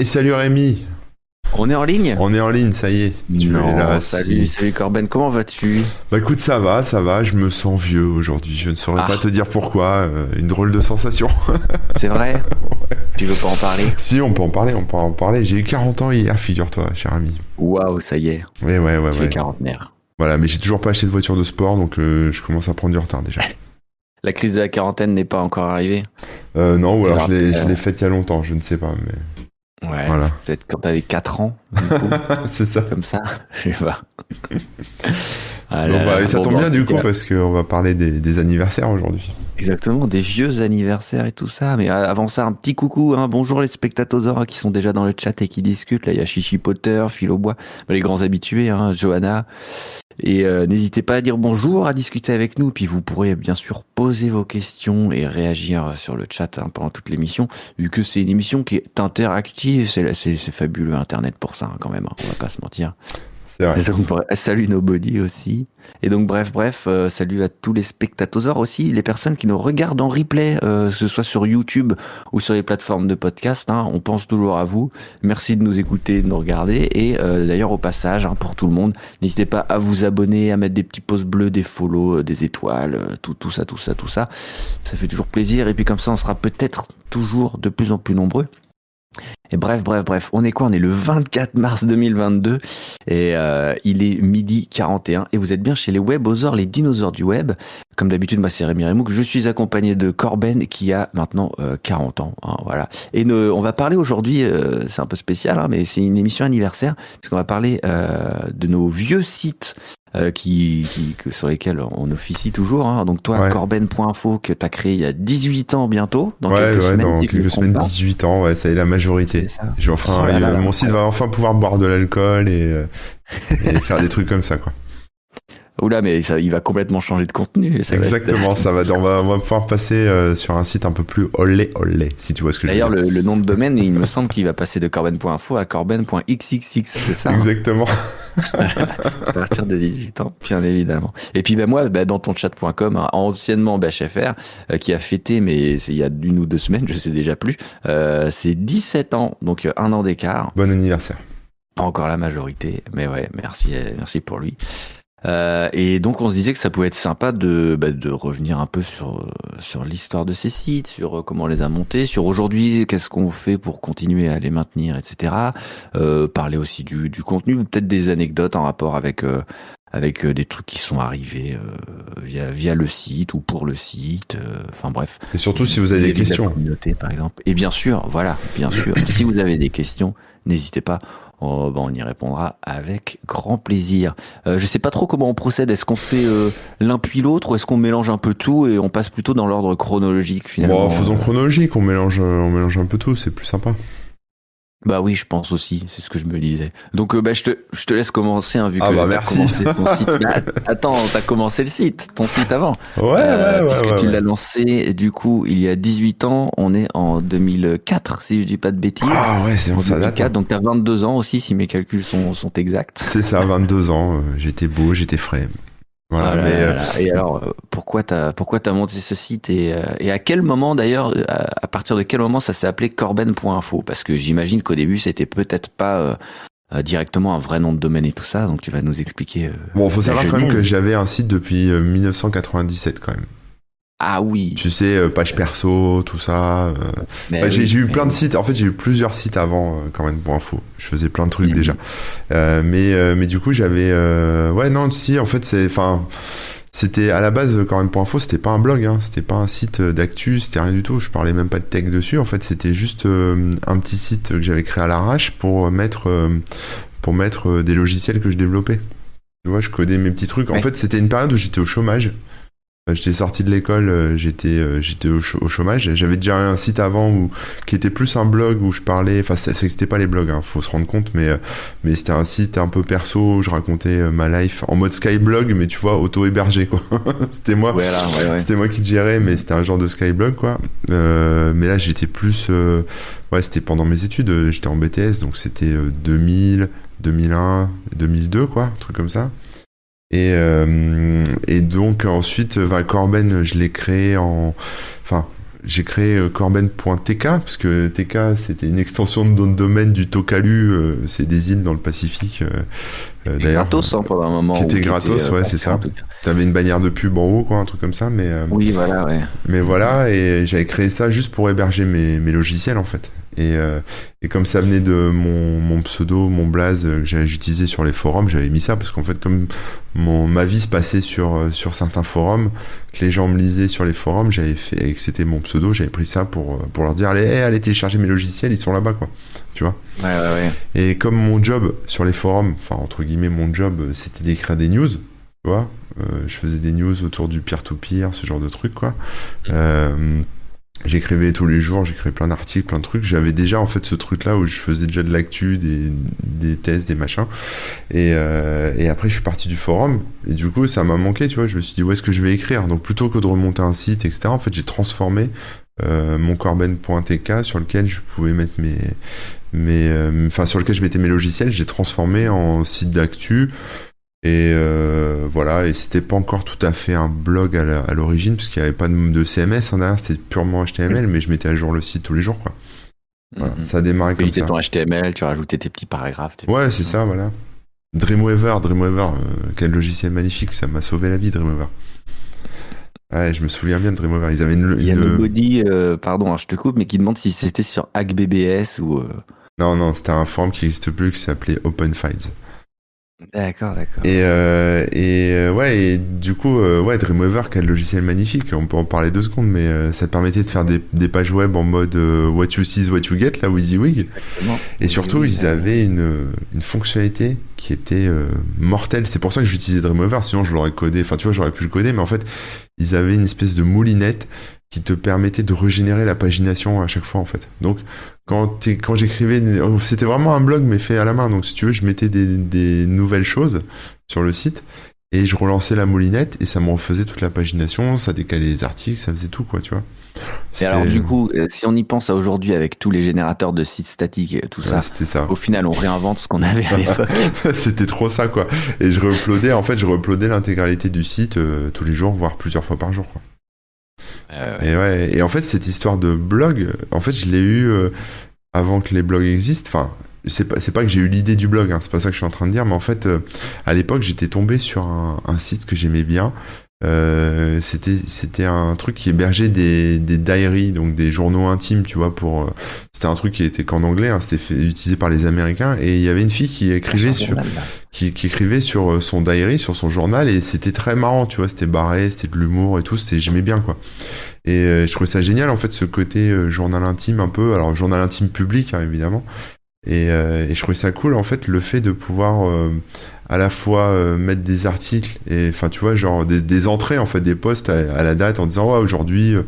Et salut Rémi On est en ligne? On est en ligne, ça y est. Tu es là. Salut, salut Corben, comment vas-tu? Bah écoute, ça va, ça va, je me sens vieux aujourd'hui. Je ne saurais pas ah. te dire pourquoi. Euh, une drôle de sensation. C'est vrai? Tu veux pas en parler? Si, on peut en parler, on peut en parler. J'ai eu 40 ans hier, figure-toi, cher ami. Waouh, ça y est. Ouais, ouais, ouais. Es quarantenaire. Voilà, mais j'ai toujours pas acheté de voiture de sport, donc euh, je commence à prendre du retard déjà. La crise de la quarantaine n'est pas encore arrivée? Euh, Non, ou alors je l'ai faite il y a longtemps, je ne sais pas. Mais... Ouais, voilà. peut-être quand t'avais 4 ans. c'est ça. Comme ça, je sais pas. Bah, ça tombe bien du coup parce qu'on va parler des, anniversaires aujourd'hui. Exactement, des vieux anniversaires et tout ça. Mais avant ça, un petit coucou. Hein. Bonjour les spectateurs qui sont déjà dans le chat et qui discutent. Là, il y a Chichi Potter, Philo Bois, les grands habitués, hein, Johanna, et euh, n'hésitez pas à dire bonjour, à discuter avec nous. Puis vous pourrez bien sûr poser vos questions et réagir sur le chat hein, pendant toute l'émission. Vu que c'est une émission qui est interactive, c'est fabuleux Internet pour ça hein, quand même. Hein, on va pas se mentir. Salut Nobody aussi. Et donc bref, bref, euh, salut à tous les spectateurs aussi, les personnes qui nous regardent en replay, euh, ce soit sur YouTube ou sur les plateformes de podcast. Hein, on pense toujours à vous. Merci de nous écouter, de nous regarder. Et euh, d'ailleurs au passage, hein, pour tout le monde, n'hésitez pas à vous abonner, à mettre des petits pouces bleus, des follow, des étoiles, tout, tout ça, tout ça, tout ça. Ça fait toujours plaisir. Et puis comme ça, on sera peut-être toujours de plus en plus nombreux. Et bref, bref, bref, on est quoi? On est le 24 mars 2022 et euh, il est midi 41 et vous êtes bien chez les webosaures, les dinosaures du web. Comme d'habitude, moi c'est Rémi Remouk, je suis accompagné de Corben qui a maintenant 40 euh, ans. Hein, voilà. Et on va parler aujourd'hui, euh, c'est un peu spécial, hein, mais c'est une émission anniversaire, puisqu'on va parler de nos vieux sites euh, qui, qui, sur lesquels on officie toujours. Hein. Donc toi, Corben.info que tu as créé il y a 18 ans bientôt. Dans ouais, quelques ouais, semaines, dans quelques semaines, 18 ans, ouais, ça est la majorité. Je enfin, oh mon site va enfin pouvoir boire de l'alcool et, euh, et faire des trucs comme ça, quoi. Oula, mais ça, il va complètement changer de contenu. Ça Exactement, ça va, on va, on va pouvoir passer euh, sur un site un peu plus olé olé, si tu vois ce que je veux dire. D'ailleurs, le, nom de domaine, il me semble qu'il va passer de corben.info à corben.xxx, c'est ça hein Exactement. à partir de 18 ans, bien évidemment. Et puis, ben, moi, ben, dans ton chat.com, hein, anciennement BHFR, euh, qui a fêté, mais c'est il y a une ou deux semaines, je sais déjà plus, euh, c'est 17 ans, donc un an d'écart. Bon anniversaire. Pas encore la majorité, mais ouais, merci, merci pour lui. Euh, et donc on se disait que ça pouvait être sympa de, bah, de revenir un peu sur, sur l'histoire de ces sites, sur euh, comment on les a montés, sur aujourd'hui qu'est-ce qu'on fait pour continuer à les maintenir, etc. Euh, parler aussi du, du contenu, peut-être des anecdotes en rapport avec, euh, avec des trucs qui sont arrivés via, via le site ou pour le site. Enfin bref. Et surtout si vous avez des questions. par exemple. Et bien sûr, voilà, bien sûr, si vous avez des questions, n'hésitez pas. Oh, bah, on y répondra avec grand plaisir. Euh, je sais pas trop comment on procède. Est-ce qu'on fait euh, l'un puis l'autre ou est-ce qu'on mélange un peu tout et on passe plutôt dans l'ordre chronologique finalement? Bon, Faisons chronologique, on mélange, on mélange un peu tout, c'est plus sympa. Bah oui, je pense aussi, c'est ce que je me disais. Donc euh, bah, je, te, je te laisse commencer, hein, vu ah que bah merci. commencé ton site. Bah, attends, t'as commencé le site, ton site avant. Ouais, euh, ouais, Puisque ouais, tu l'as lancé, du coup, il y a 18 ans, on est en 2004, si je dis pas de bêtises. Ah ouais, c'est bon, ça date. Hein. Donc t'as 22 ans aussi, si mes calculs sont, sont exacts. C'est ça, 22 ans, euh, j'étais beau, j'étais frais. Voilà, mais, euh, Et alors, euh, pourquoi t'as pourquoi t'as monté ce site et, euh, et à quel moment d'ailleurs, à, partir de quel moment ça s'est appelé Corben.info Parce que j'imagine qu'au début c'était peut-être pas directement un vrai nom de domaine et tout ça, donc tu vas nous expliquer. bon, faut savoir quand même que j'avais un site depuis 1997 quand même. Ah oui. Tu sais, euh, page perso, tout ça. Euh. Bah, j'ai eu plein de sites. En fait, j'ai eu plusieurs sites avant, euh, quand même, pour info. Je faisais plein de trucs déjà. mais, mais du coup, j'avais. Ouais, non, si, en fait, c'est. Enfin. C'était à la base quand même pour info, c'était pas un blog, hein, c'était pas un site d'actu, c'était rien du tout. Je parlais même pas de tech dessus. En fait, c'était juste un petit site que j'avais créé à l'arrache pour mettre pour mettre des logiciels que je développais. Tu vois, je codais mes petits trucs. En fait, c'était une période où j'étais au chômage. Euh, j'étais sorti de l'école, euh, j'étais euh, j'étais au, chômage. J'avais déjà un site avant où, qui était plus un blog où je parlais. Enfin, ça n'existait pas les blogs, hein, faut se rendre compte, mais mais c'était un site un peu perso où je racontais ma life en mode skyblog, mais tu vois auto hébergé quoi. c'était moi, c'était moi qui gérais, mais c'était un genre de skyblog quoi. mais là, j'étais plus, ouais, c'était pendant mes études. J'étais en BTS, donc c'était 2000, 2001, 2002 quoi, un truc comme ça. Et, euh, et donc ensuite, Corben, je l'ai créé en... Enfin, j'ai créé corben.tk parce que TK c'était une extension de domaine du Tokalu, c'est des îles dans le Pacifique. D'ailleurs, gratos hein, pendant un moment. Qui était gratos, ouais, c'est ça. T'avais une bannière de pub en haut, quoi, un truc comme ça, mais. oui, voilà, ouais. Mais voilà, et j'avais créé ça juste pour héberger mes, mes logiciels en fait. Et, euh, et, comme ça venait de mon, mon pseudo, mon blaze que j'avais utilisé sur les forums, j'avais mis ça parce qu'en fait, comme mon, ma vie se passait sur, euh, sur certains forums, que les gens me lisaient sur les forums, j'avais fait, et que c'était mon pseudo, j'avais pris ça pour, euh, pour leur dire allez, allez télécharger mes logiciels, ils sont là-bas, quoi. Tu vois? Ouais, ouais, ouais. Et comme mon job sur les forums, enfin, entre guillemets, mon job, c'était d'écrire des news, tu vois je faisais des news autour du peer-to-peer, ce genre de trucs, quoi. Euh, j'écrivais tous les jours, j'écrivais plein d'articles, plein de trucs. J'avais déjà en fait ce truc-là où je faisais déjà de l'actu, des, des tests, des machins. Et, euh, et après, je suis parti du forum. Et du coup, ça m'a manqué, tu vois. Je me suis dit, où est-ce que je vais écrire? Donc, plutôt que de remonter un site, etc., en fait, j'ai transformé euh, mon corben.tk sur lequel je pouvais mettre mes. mes euh, enfin, sur lequel je mettais mes logiciels, j'ai transformé en site d'actu et euh, voilà, et c'était pas encore tout à fait un blog à l'origine, parce qu'il n'y avait pas de, CMS en derrière, c'était purement HTML, mais je mettais à jour le site tous les jours, quoi. Mhm. Ça a démarré comme ça. ton HTML, tu rajoutais tes petits paragraphes. ouais, c'est ça, voilà. Dreamweaver, Dreamweaver, euh, quel logiciel magnifique, ça m'a sauvé la vie, Dreamweaver. Ouais, je me souviens bien de Dreamweaver. Ils avaient une. Il y a Nobody, euh, pardon, je te coupe, mais qui demande si c'était sur HackBBS ou. Non, non, c'était un forum qui n'existe plus qui s'appelait Open Files. D'accord, d'accord. Et, euh, et euh, ouais, et du coup, euh, ouais, Dreamweaver, quel logiciel magnifique. On peut en parler deux secondes, mais euh, ça te permettait de faire des, des pages web en mode euh, what you see is what you get, là, WYSIWYG. Exactement. Et surtout, ils avaient une, une fonctionnalité qui était mortelle. C'est pour ça que j'utilisais Dreamweaver, sinon je l'aurais codé. Enfin, tu vois, j'aurais pu le coder, mais en fait, ils avaient une espèce de moulinette qui te permettait de régénérer la pagination à chaque fois en fait. Donc quand, quand j'écrivais, c'était vraiment un blog mais fait à la main. Donc si tu veux, je mettais des, des nouvelles choses sur le site et je relançais la moulinette et ça me refaisait toute la pagination, ça décalait les articles, ça faisait tout quoi, tu vois. Et alors du coup, euh, si on y pense à aujourd'hui avec tous les générateurs de sites statiques et tout ça, ça, au final on réinvente ce qu'on avait à l'époque. c'était trop ça quoi. Et je reuploadais, en fait je reuploadais l'intégralité du site euh, tous les jours, voire plusieurs fois par jour quoi. Et, ouais, et en fait, cette histoire de blog, en fait, je l'ai eu euh, avant que les blogs existent. Enfin, c'est pas, pas que j'ai eu l'idée du blog, hein, c'est pas ça que je suis en train de dire, mais en fait, euh, à l'époque, j'étais tombé sur un site que j'aimais bien, euh, c'était c'était un truc qui hébergeait des des diaries donc des journaux intimes tu vois pour euh, c'était un truc qui était qu'en anglais hein, c'était utilisé par les américains et il y avait une fille qui écrivait sur qui, qui, écrivait sur euh, son diary sur son journal et c'était très marrant tu vois c'était barré c'était de l'humour et tout c'était j'aimais bien quoi. Et je trouvais ça génial en fait ce côté journal intime un peu alors journal intime public hein, évidemment et, et, je trouvais ça cool en fait le fait de pouvoir à la fois euh, mettre des articles et enfin tu vois genre des, des, entrées en fait des posts à, la date en disant ouais aujourd'hui euh,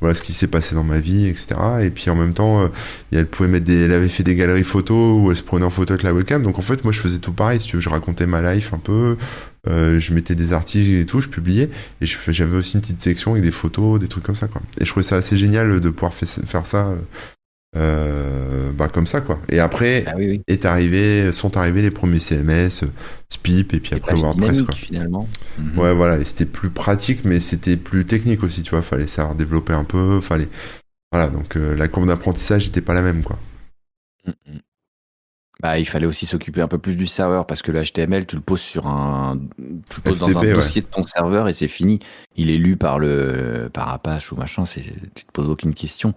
voilà ce qui s'est passé dans ma vie etc et puis en même temps euh, elle pouvait mettre des elle avait fait des galeries photos où elle se prenait en photo avec la webcam. Donc en fait moi je faisais tout pareil si tu veux. Je racontais ma life un peu je mettais des articles et tout je publiais. Et j'avais aussi une petite section avec des photos des trucs comme ça quoi. Et je trouvais ça assez génial de pouvoir faire ça euh, bah comme ça quoi. Et après ah est arrivé, sont arrivés les premiers CMS, Spip et puis après WordPress quoi. Finalement. Mhm. Ouais voilà, et c'était plus pratique mais c'était plus technique aussi, tu vois, fallait savoir développer un peu, fallait voilà, donc euh, la courbe d'apprentissage n'était pas la même quoi. Bah, il fallait aussi s'occuper un peu plus du serveur parce que le HTML, tu le poses sur un, tu poses dans un dossier de ton serveur et c'est fini. Il est lu par le, par Apache ou machin, c'est, tu te poses aucune question.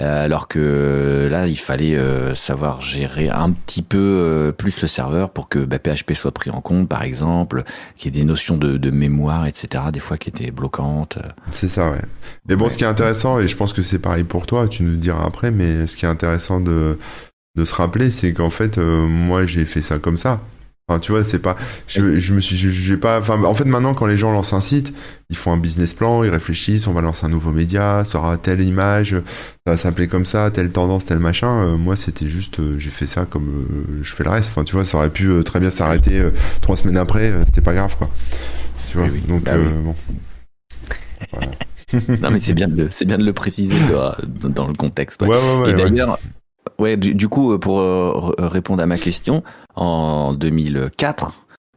Euh, alors que là, il fallait euh, savoir gérer un petit peu euh, plus le serveur pour que bah, PHP soit pris en compte, par exemple, qu'il y ait des notions de, mémoire, etc., des fois qui étaient bloquantes. C'est ça, ouais. Mais bon, ce qui est intéressant, et je pense que c'est pareil pour toi, tu nous diras après, mais ce qui est intéressant de, de se rappeler, c'est qu'en fait, moi, j'ai fait ça comme ça. Enfin, tu vois, c'est pas. Je, je me suis. J'ai pas. Enfin, en fait, maintenant, quand les gens lancent un site, ils font un business plan, ils réfléchissent. On va lancer un nouveau média, ça aura telle image, ça va s'appeler comme ça, telle tendance, tel machin. Euh, moi, c'était juste. Euh, j'ai fait ça comme euh, je fais le reste. Enfin, tu vois, ça aurait pu très bien s'arrêter trois semaines après. C'était pas grave, quoi. Tu vois. Donc, bah bon. non, mais c'est bien de c'est bien de le préciser dans, le contexte. Ouais, ouais, ouais. Et d'ailleurs. Ouais, du, coup, pour répondre à ma question, en 2004,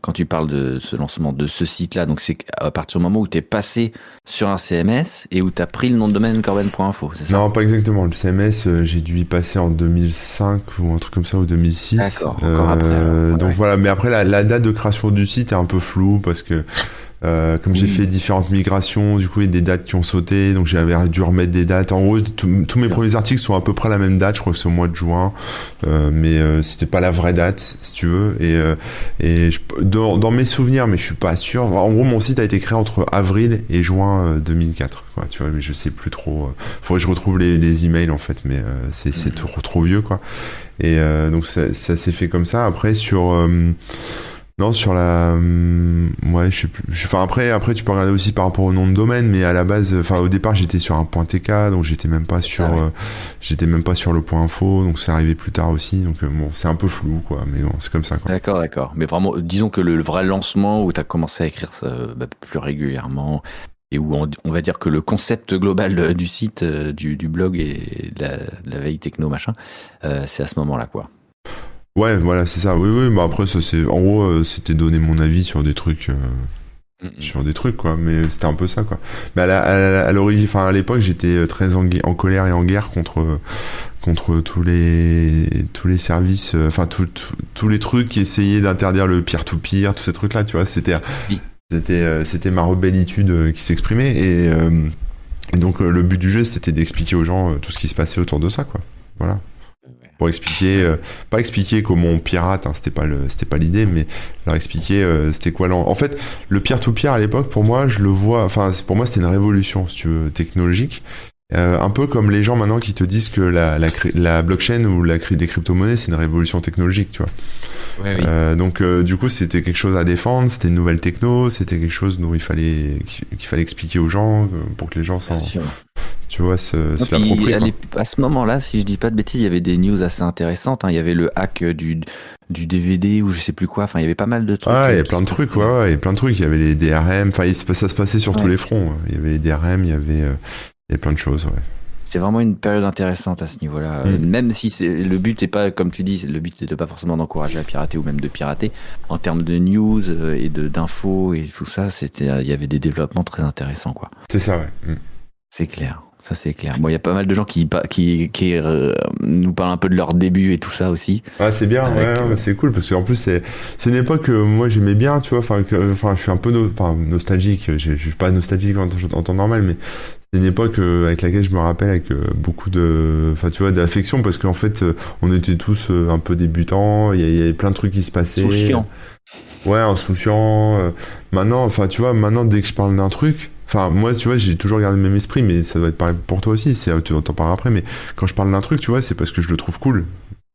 quand tu parles de ce lancement de ce site-là. Donc c'est à partir du moment où tu es passé sur un CMS et où tu as pris le nom de domaine corben.info, c'est ça? Non, pas exactement. Le CMS, euh, j'ai dû y passer en 2005 ou un truc comme ça, ou 2006. D'accord, encore après. donc voilà, mais après la, la, date de création du site est un peu floue parce que euh, comme j'ai fait différentes migrations, du coup, il y a des dates qui ont sauté, donc j'avais dû remettre des dates. En gros, tous mes premiers articles sont à peu près la même date, je crois que c'est au mois de juin, euh, mais euh, c'était pas la vraie date, si tu veux. Et, euh, et je, dans, dans, mes souvenirs, mais je suis pas sûr. En gros, mon site a été créé entre avril et juin 2004. Quoi, tu vois, mais je sais plus trop. faudrait que je retrouve les, les emails en fait, mais c'est c'est trop, trop vieux, quoi. Et donc ça, ça s'est fait comme ça. Après sur non, sur la, hum, ouais, je sais plus. Enfin après, après tu peux regarder aussi par rapport au nom de domaine, mais à la base, enfin au départ j'étais sur un point .tk, donc j'étais même pas sur, ah euh, j'étais même pas sur le point .info, donc c'est arrivé plus tard aussi, donc euh, bon, c'est un peu flou quoi, mais bon, c'est comme ça quoi. D'accord, d'accord. Mais vraiment, disons que le, vrai lancement où tu as commencé à écrire ça, bah, plus régulièrement, et où on, va dire que le concept global du site, euh, du, blog et de la, veille techno machin, c'est à ce moment-là quoi. Ouais, voilà, c'est ça. Oui, oui. Bah après, ça c'est. En gros, euh, c'était donner mon avis sur des trucs. Euh, sur des trucs, quoi. Mais c'était un peu ça, quoi. Mais à l'origine, enfin, à l'époque, j'étais euh, très en, en, colère et en guerre contre contre tous les tous les services, enfin tous les trucs qui essayaient d'interdire le pire, tous ces trucs-là, tu vois. C'était c'était c'était ma rebellitude qui s'exprimait et, et donc le but du jeu, c'était d'expliquer aux gens tout ce qui se passait autour de ça, quoi. Voilà pour expliquer, euh, pas expliquer comment on pirate, hein, c'était pas le, c'était pas l'idée, mais leur expliquer euh, c'était quoi. En fait, le peer to peer à l'époque, pour moi, je le vois, enfin, pour moi, c'était une révolution, si tu veux, technologique. Euh, un peu comme les gens maintenant qui te disent que la, la, la blockchain ou la, les crypto-monnaies, c'est une révolution technologique, tu vois. Ouais, oui. euh, donc euh, du coup, c'était quelque chose à défendre, c'était une nouvelle techno, c'était quelque chose dont il fallait qu'il fallait expliquer aux gens pour que les gens s'en tu vois, se, À ce moment-là, si je dis pas de bêtises, il y avait des news assez intéressantes. Hein. Il y avait le hack du, du DVD ou je sais plus quoi. Enfin, il y avait pas mal de trucs. Ah, il y a plein de trucs, ouais, ouais, il y a plein de trucs. Il y avait les DRM. Enfin, ça se passait sur tous les fronts. Il y avait les DRM, il y avait, euh, il y a plein de choses, ouais. C'est vraiment une période intéressante à ce niveau-là. Mm. Même si le but n'est pas, comme tu dis, le but n'est pas forcément d'encourager à pirater ou même de pirater. En termes de news euh, et d'infos et tout ça, c'était, il y avait des développements très intéressants, quoi. C'est ça, ouais. Mm. C'est clair. Ça c'est clair. Bon, il y a pas mal de gens qui qui, qui euh, nous parlent un peu de leur début et tout ça aussi. Ah, c'est bien, ouais, euh, c'est cool parce qu'en plus c'est c'est une époque que moi j'aimais bien, tu vois. Enfin, je suis un peu nostalgique. Je, je suis pas nostalgique en, en temps normal, mais c'est une époque euh, avec laquelle je me rappelle avec beaucoup de, enfin, tu vois, d'affection parce qu'en fait, on était tous un peu débutants. Il y, avait plein de trucs qui se passaient. Insouciant. Ouais, insouciant. maintenant, enfin, tu vois, maintenant dès que je parle d'un truc Enfin, moi, tu vois, j'ai toujours gardé le même esprit, mais ça doit être pareil pour toi aussi. C'est, tu en parler après, mais quand je parle d'un truc, tu vois, c'est parce que je le trouve cool.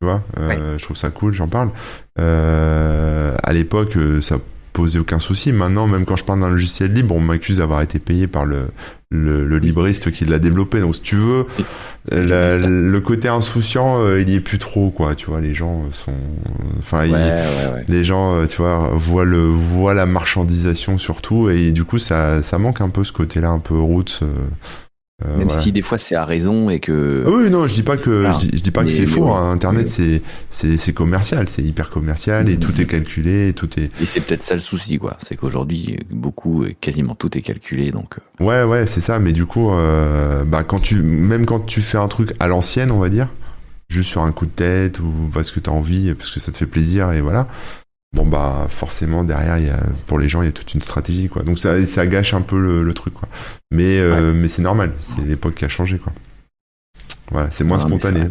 Tu vois, euh, je trouve ça cool, j'en parle. Euh, à l'époque, euh, ça posait aucun souci. Maintenant, même quand je parle d'un logiciel libre, on m'accuse d'avoir été payé par le, le, libriste qui l'a développé. Donc, si tu veux, le côté insouciant, euh, il y est plus trop, quoi. Tu vois, les gens sont, enfin, les gens, euh, tu vois, voient le, voient la marchandisation surtout, et du coup, ça, ça manque un peu ce côté-là, un peu roots. Euh, euh, Même si des fois c'est à raison et que. Ah oui, non, je dis pas que je, dis, pas que c'est faux. Hein. Internet, c'est c'est commercial, c'est hyper commercial et tout est calculé, et tout est. Et c'est peut-être ça le souci, quoi. C'est qu'aujourd'hui, beaucoup, quasiment tout est calculé, donc. Euh. Ouais, ouais, c'est ça. Mais du coup, euh, bah quand tu, même quand tu fais un truc à l'ancienne, on va dire, juste sur un coup de tête ou parce que t'as envie, parce que ça te fait plaisir et voilà bon bah forcément derrière il y a, pour les gens il y a toute une stratégie quoi. Donc ça, ça gâche un peu le, truc quoi. Mais euh, mais c'est normal. C'est l'époque qui a changé quoi. Voilà c'est moins spontané.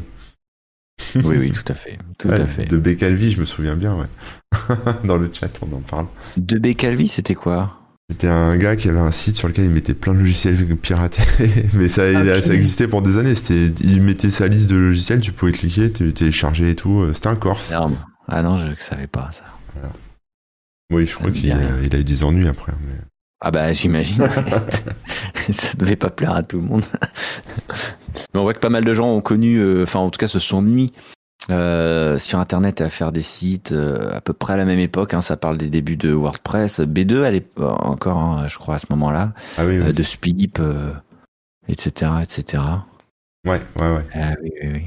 oui oui tout à fait. Tout à fait. de Bécalvi je me souviens bien ouais. Dans le chat on en parle. De Bécalvi c'était quoi? C'était un gars qui avait un site sur lequel il mettait plein de logiciels piratés, mais ça, ça existait pour des années. C'était, il mettait sa liste de logiciels, tu pouvais cliquer, télécharger et tout. C'était un Corse. Ah non, je ne savais pas ça. Oui, je crois qu'il a, eu des ennuis après. Ah bah j'imagine. ça devait pas plaire à tout le monde. mais on voit que pas mal de gens ont connu, euh, enfin en tout cas se sont mis euh, sur internet à faire des sites euh, à peu près à la même époque. Hein, ça parle des débuts de WordPress, B2 elle est encore, hein, je crois à ce moment-là, ah oui, de Spilip, etc., etc. Ouais, ouais, ouais. Ah oui, oui, oui.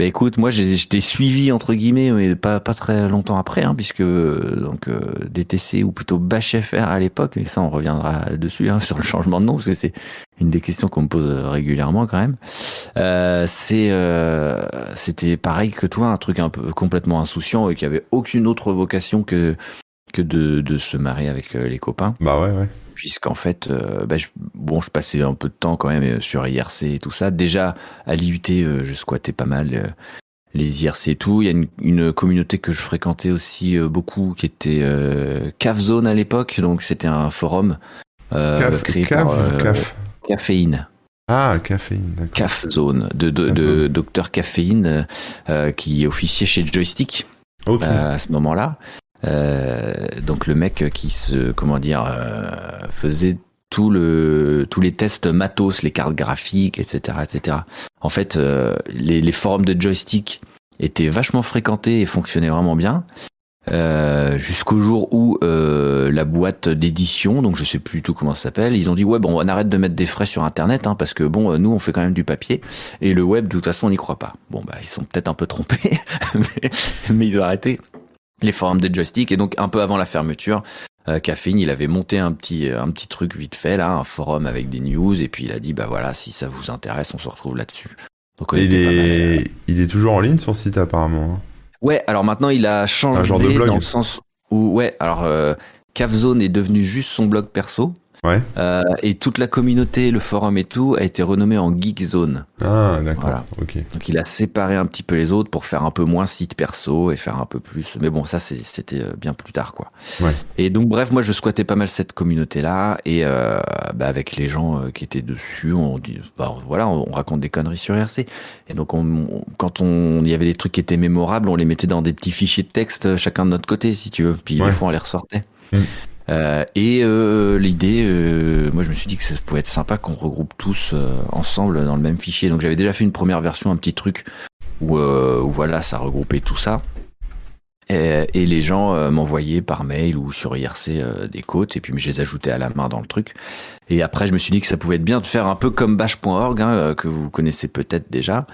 Bah écoute, moi j'étais suivi entre guillemets, mais pas pas très longtemps après, hein, puisque donc euh, DTC ou plutôt BACHFR à l'époque, et ça on reviendra dessus hein, sur le changement de nom, parce que c'est une des questions qu'on me pose régulièrement quand même. Euh, c'est euh, c'était pareil que toi, un truc un peu complètement insouciant et qui avait aucune autre vocation que que de, de se marier avec les copains. Bah ouais ouais puisqu'en fait, euh, bah, je, bon, je passais un peu de temps quand même euh, sur IRC et tout ça. Déjà, à l'IUT, euh, je squattais pas mal les IRC et tout. Il y a une, communauté que je fréquentais aussi beaucoup, qui était CAF Zone à l'époque. Donc, c'était un forum créé par Caféine. Ah, caféine, d'accord. CAF Zone, de, de, Docteur Caféine, qui officiait chez Joystick à ce moment-là. Euh, donc le mec qui se, comment dire, euh, faisait tout le, tous les tests matos, les cartes graphiques, etc., etc. En fait, euh, les, les, forums de joystick étaient vachement fréquentés et fonctionnaient vraiment bien. Euh, jusqu'au jour où euh, la boîte d'édition, donc je sais plus du tout comment ça s'appelle, ils ont dit ouais bon on arrête de mettre des frais sur internet hein, parce que bon nous on fait quand même du papier et le web de toute façon on n'y croit pas. Bon bah ils sont peut-être un peu trompés mais, mais, ils ont arrêté les forums de joystick et donc un peu avant la fermeture euh, Caféine il avait monté un petit euh, un petit truc vite fait là un forum avec des news et puis il a dit bah voilà si ça vous intéresse on se retrouve là-dessus donc il est il est toujours en ligne son site apparemment hein? ouais alors maintenant il a changé un genre de blog. dans le sens où ouais alors euh, Cavzone est devenu juste son blog perso Ouais. Euh, et toute la communauté, le forum et tout, a été renommé en Geek Zone. Ah, d'accord. Voilà. Donc il a séparé un petit peu les autres pour faire un peu moins site perso et faire un peu plus. Mais bon, ça c'était euh, bien plus tard, quoi. Ouais. Et donc bref, moi je squattais pas mal cette communauté-là et euh, bah, avec les gens qui étaient dessus, on dit, bah, voilà, on, raconte des conneries sur RC. Et donc on, quand on, il y avait des trucs qui étaient mémorables, on les mettait dans des petits fichiers de texte chacun de notre côté, si tu veux. Puis des fois on les ressortait. Mm. Euh, et euh, l'idée, euh, moi je me suis dit que ça pouvait être sympa qu'on regroupe tous ensemble dans le même fichier. Donc j'avais déjà fait une première version, un petit truc où, voilà, ça regroupait tout ça. Et, les gens m'envoyaient par mail ou sur IRC des côtes et puis je les ajoutais à la main dans le truc. Et après, je me suis dit que ça pouvait être bien de faire un peu comme bash.org, hein, que vous connaissez peut-être déjà,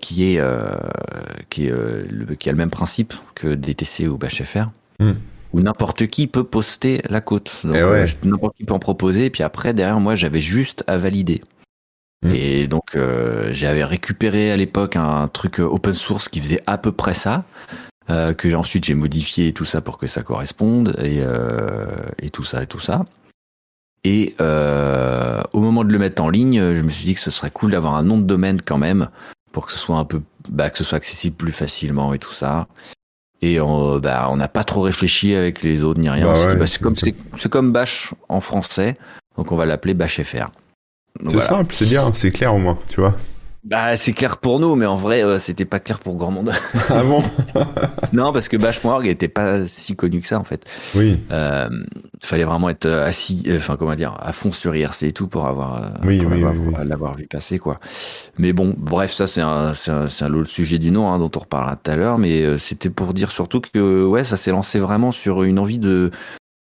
qui est qui, a le même principe que DTC ou BashFR. Mm où n'importe qui peut poster la côte. Donc, eh euh, n'importe qui peut en proposer. Et puis après, derrière, moi, j'avais juste à valider. Hmm. Et donc, euh, j'avais récupéré à l'époque un truc euh, open source qui faisait à peu près ça. Euh, que ensuite j'ai modifié tout ça pour que ça corresponde et, euh, et tout ça et tout ça. Et euh, au moment de le mettre en ligne, je me suis dit que ce serait cool d'avoir un nom de domaine quand même pour que ce soit un peu, bah, que ce soit accessible plus facilement et tout ça et on bah, on n'a pas trop réfléchi avec les autres ni rien. Bah bah, c'est comme c'est comme Bash en français, donc on va l'appeler Bash FR. C'est simple, c'est bien, c'est clair au moins, tu vois. Bah, c'est clair pour nous, mais en vrai, euh, c'était pas clair pour grand monde. Ah bon? Non, parce que Bash.org était pas si connu que ça, en fait. Oui. Euh, fallait vraiment être assis, euh, enfin, comment dire, à fond sur IRC et tout pour avoir, euh, oui, l'avoir vu passer, quoi. Mais bon, bref, ça, c'est un, c'est un, un sujet du nom, hein, dont on reparlera tout à l'heure, mais c'était pour dire surtout que, ouais, ça s'est lancé vraiment sur une envie de,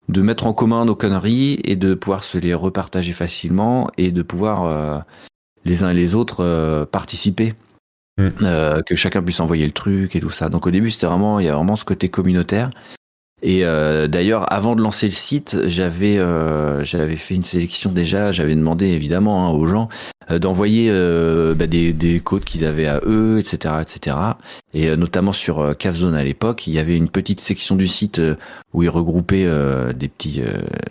de mettre en commun nos conneries et de pouvoir se les repartager facilement et de pouvoir les uns et les autres euh, participer. Mm. Euh, que chacun puisse envoyer le truc et tout ça. Donc au début, c'était vraiment, il y a vraiment ce côté communautaire. Et euh, d'ailleurs, avant de lancer le site, j'avais j'avais fait une sélection déjà. J'avais demandé évidemment hein, aux gens d'envoyer bah, des, des codes qu'ils avaient à eux, etc., etc. Et notamment sur CAFZone à l'époque, il y avait une petite section du site où ils regroupaient des petits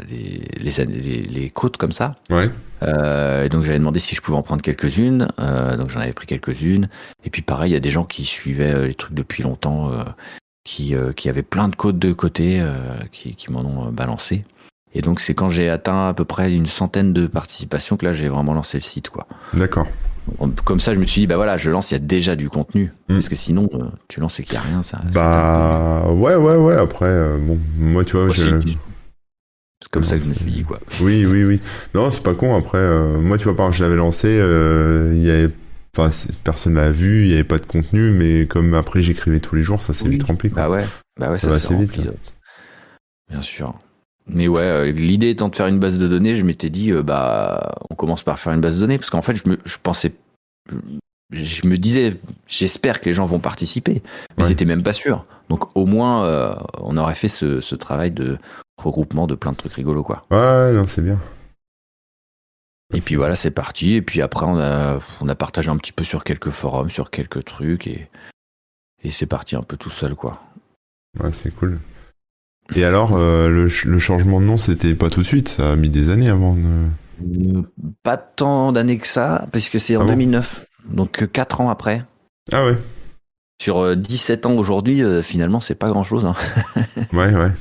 les, les, les, codes comme ça. Ouais. Euh, et donc j'avais demandé si je pouvais en prendre quelques-unes, euh, donc j'en avais pris quelques-unes. Et puis pareil, il y a des gens qui suivaient euh, les trucs depuis longtemps, euh, qui, euh, qui avaient plein de codes de côté, qui, qui m'en ont balancé. Et donc c'est quand j'ai atteint à peu près une centaine de participations que là j'ai vraiment lancé le site, quoi. D'accord. Comme ça, je me suis dit, bah voilà, je lance, il y a déjà du contenu. Mm. Parce que sinon, tu lances et qu'il n'y a rien, ça. Bah, ouais, ouais, ouais. Après, bon, moi, tu vois, je, c'est comme ça que je me suis dit, quoi. Oui, oui, oui. Non, c'est pas con. Après, euh, moi, tu vois, par je l'avais lancé, euh, il y avait Enfin, personne l'a vu, il n'y avait pas de contenu, mais comme après j'écrivais tous les jours, ça s'est vite rempli. Bah ouais, bah ouais, ça, va assez vite. Bien sûr. Mais ouais, euh, l'idée étant de faire une base de données, je m'étais dit, bah, on commence par faire une base de données, parce qu'en fait, je, me, je pensais, je me disais, j'espère que les gens vont participer, mais c'était même pas sûr. Donc au moins, euh, on aurait fait ce, travail de regroupement de plein de trucs rigolos, quoi. Ouais, non, c'est bien. Et puis voilà, c'est parti. Et puis après, on a, on a partagé un petit peu sur quelques forums, sur quelques trucs, et, et c'est parti un peu tout seul, quoi. Ouais, c'est cool. Et alors, euh, le, le, changement de nom, c'était pas tout de suite, ça a mis des années avant de... Pas tant d'années que ça, puisque c'est en 2009. Ah donc 4 ans après. Ah ouais. Sur 17 ans aujourd'hui, euh, finalement, c'est pas grand chose. Hein. ouais, ouais.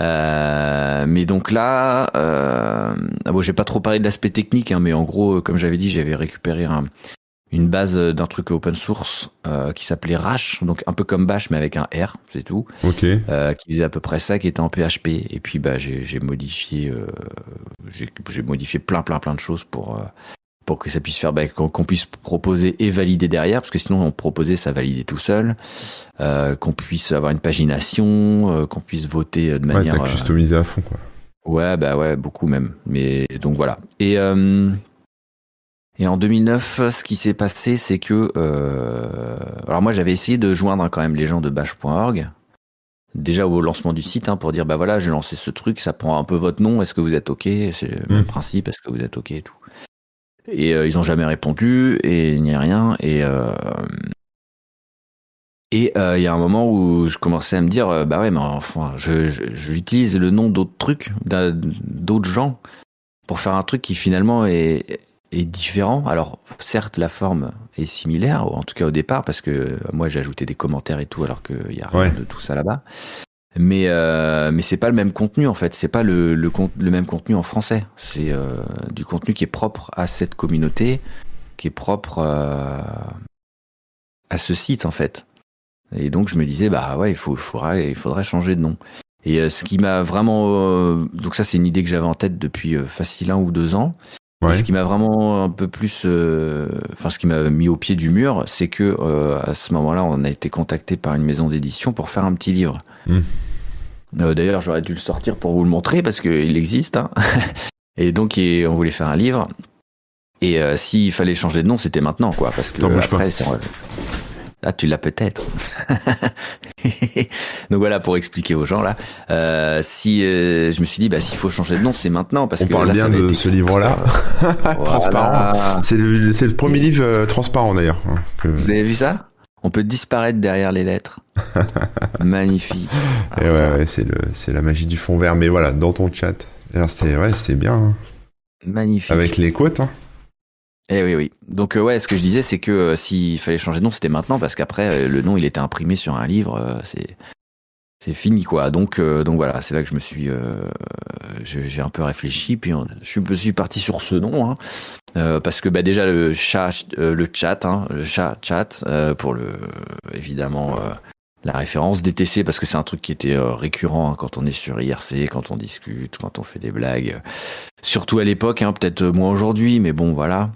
Euh, mais donc là, euh, ah bon, j'ai pas trop parlé de l'aspect technique, hein, mais en gros, comme j'avais dit, j'avais récupéré une base d'un truc open source qui s'appelait Rash, donc un peu comme Bash mais avec un R, c'est tout. Ok. qui faisait à peu près ça, qui était en PHP. Et puis bah j'ai modifié, j'ai modifié plein plein plein de choses pour pour que ça puisse faire bah, qu'on puisse proposer et valider derrière parce que sinon on proposait ça validait tout seul. Euh, qu'on puisse avoir une pagination euh, qu'on puisse voter de manière ouais, t'as customisé à fond quoi. Ouais bah ouais beaucoup même. Mais donc voilà. Et et en 2009 ce qui s'est passé c'est que euh, alors moi j'avais essayé de joindre quand même les gens de bash.org déjà au lancement du site hein, pour dire bah voilà j'ai lancé ce truc ça prend un peu votre nom est-ce que vous êtes ok? C'est le mmh. principe est-ce que vous êtes ok et tout et euh, ils ont jamais répondu et il n'y a rien. Et euh, et euh, il y a un moment où je commençais à me dire, bah ouais, mais enfin, j'utilise le nom d'autres trucs, d'autres gens, pour faire un truc qui finalement est, est, différent. Alors, certes, la forme est similaire, en tout cas au départ, parce que moi j'ai ajouté des commentaires et tout, alors qu'il y a rien de tout ça là-bas mais euh, mais c'est pas le même contenu en fait. C'est pas le, le, le, même contenu en français. C'est euh, du contenu qui est propre à cette communauté qui est propre euh, à ce site en fait. Et donc je me disais bah ouais il faut il faudrait il faudrait changer de nom. Et euh, ce qui m'a vraiment euh, donc ça c'est une idée que j'avais en tête depuis euh, facile un ou deux ans Ouais. Ce qui m'a vraiment un peu plus, enfin ce qui m'a mis au pied du mur, c'est que à ce moment-là, on a été contacté par une maison d'édition pour faire un petit livre. Hmm. Euh, d'ailleurs, j'aurais dû le sortir pour vous le montrer parce qu'il existe. Hein. Et donc, on voulait faire un livre. Et euh, s'il fallait changer de nom, c'était maintenant, quoi. Parce que après, c'est... Ah, tu l'as peut-être. Donc voilà pour expliquer aux gens là. Euh, si je me suis dit, bah s'il faut changer de nom, c'est maintenant parce On que parle bien de ce livre-là, transparent. C'est le, le, premier livre transparent d'ailleurs. Hein, vous avez vu ça? On peut disparaître derrière les lettres. Magnifique. Et ouais, c'est le, c'est la magie du fond vert. Mais voilà, dans ton chat, c'est, ouais, c'est bien. Hein. Magnifique. Avec les quotes. Hein. Eh oui, oui. Donc euh, ouais, ce que je disais, c'est que euh, s'il fallait changer de nom, c'était maintenant parce qu'après euh, le nom, il était imprimé sur un livre. c'est fini quoi. Donc donc voilà, c'est là que je me suis j'ai un peu réfléchi puis je me suis parti sur ce nom hein, parce que bah déjà le chat le chat hein, le chat chat pour le évidemment la référence DTC parce que c'est un truc qui était récurrent hein, quand on est sur IRC, quand on discute, quand on fait des blagues. Surtout à l'époque, peut-être moins aujourd'hui, mais bon voilà.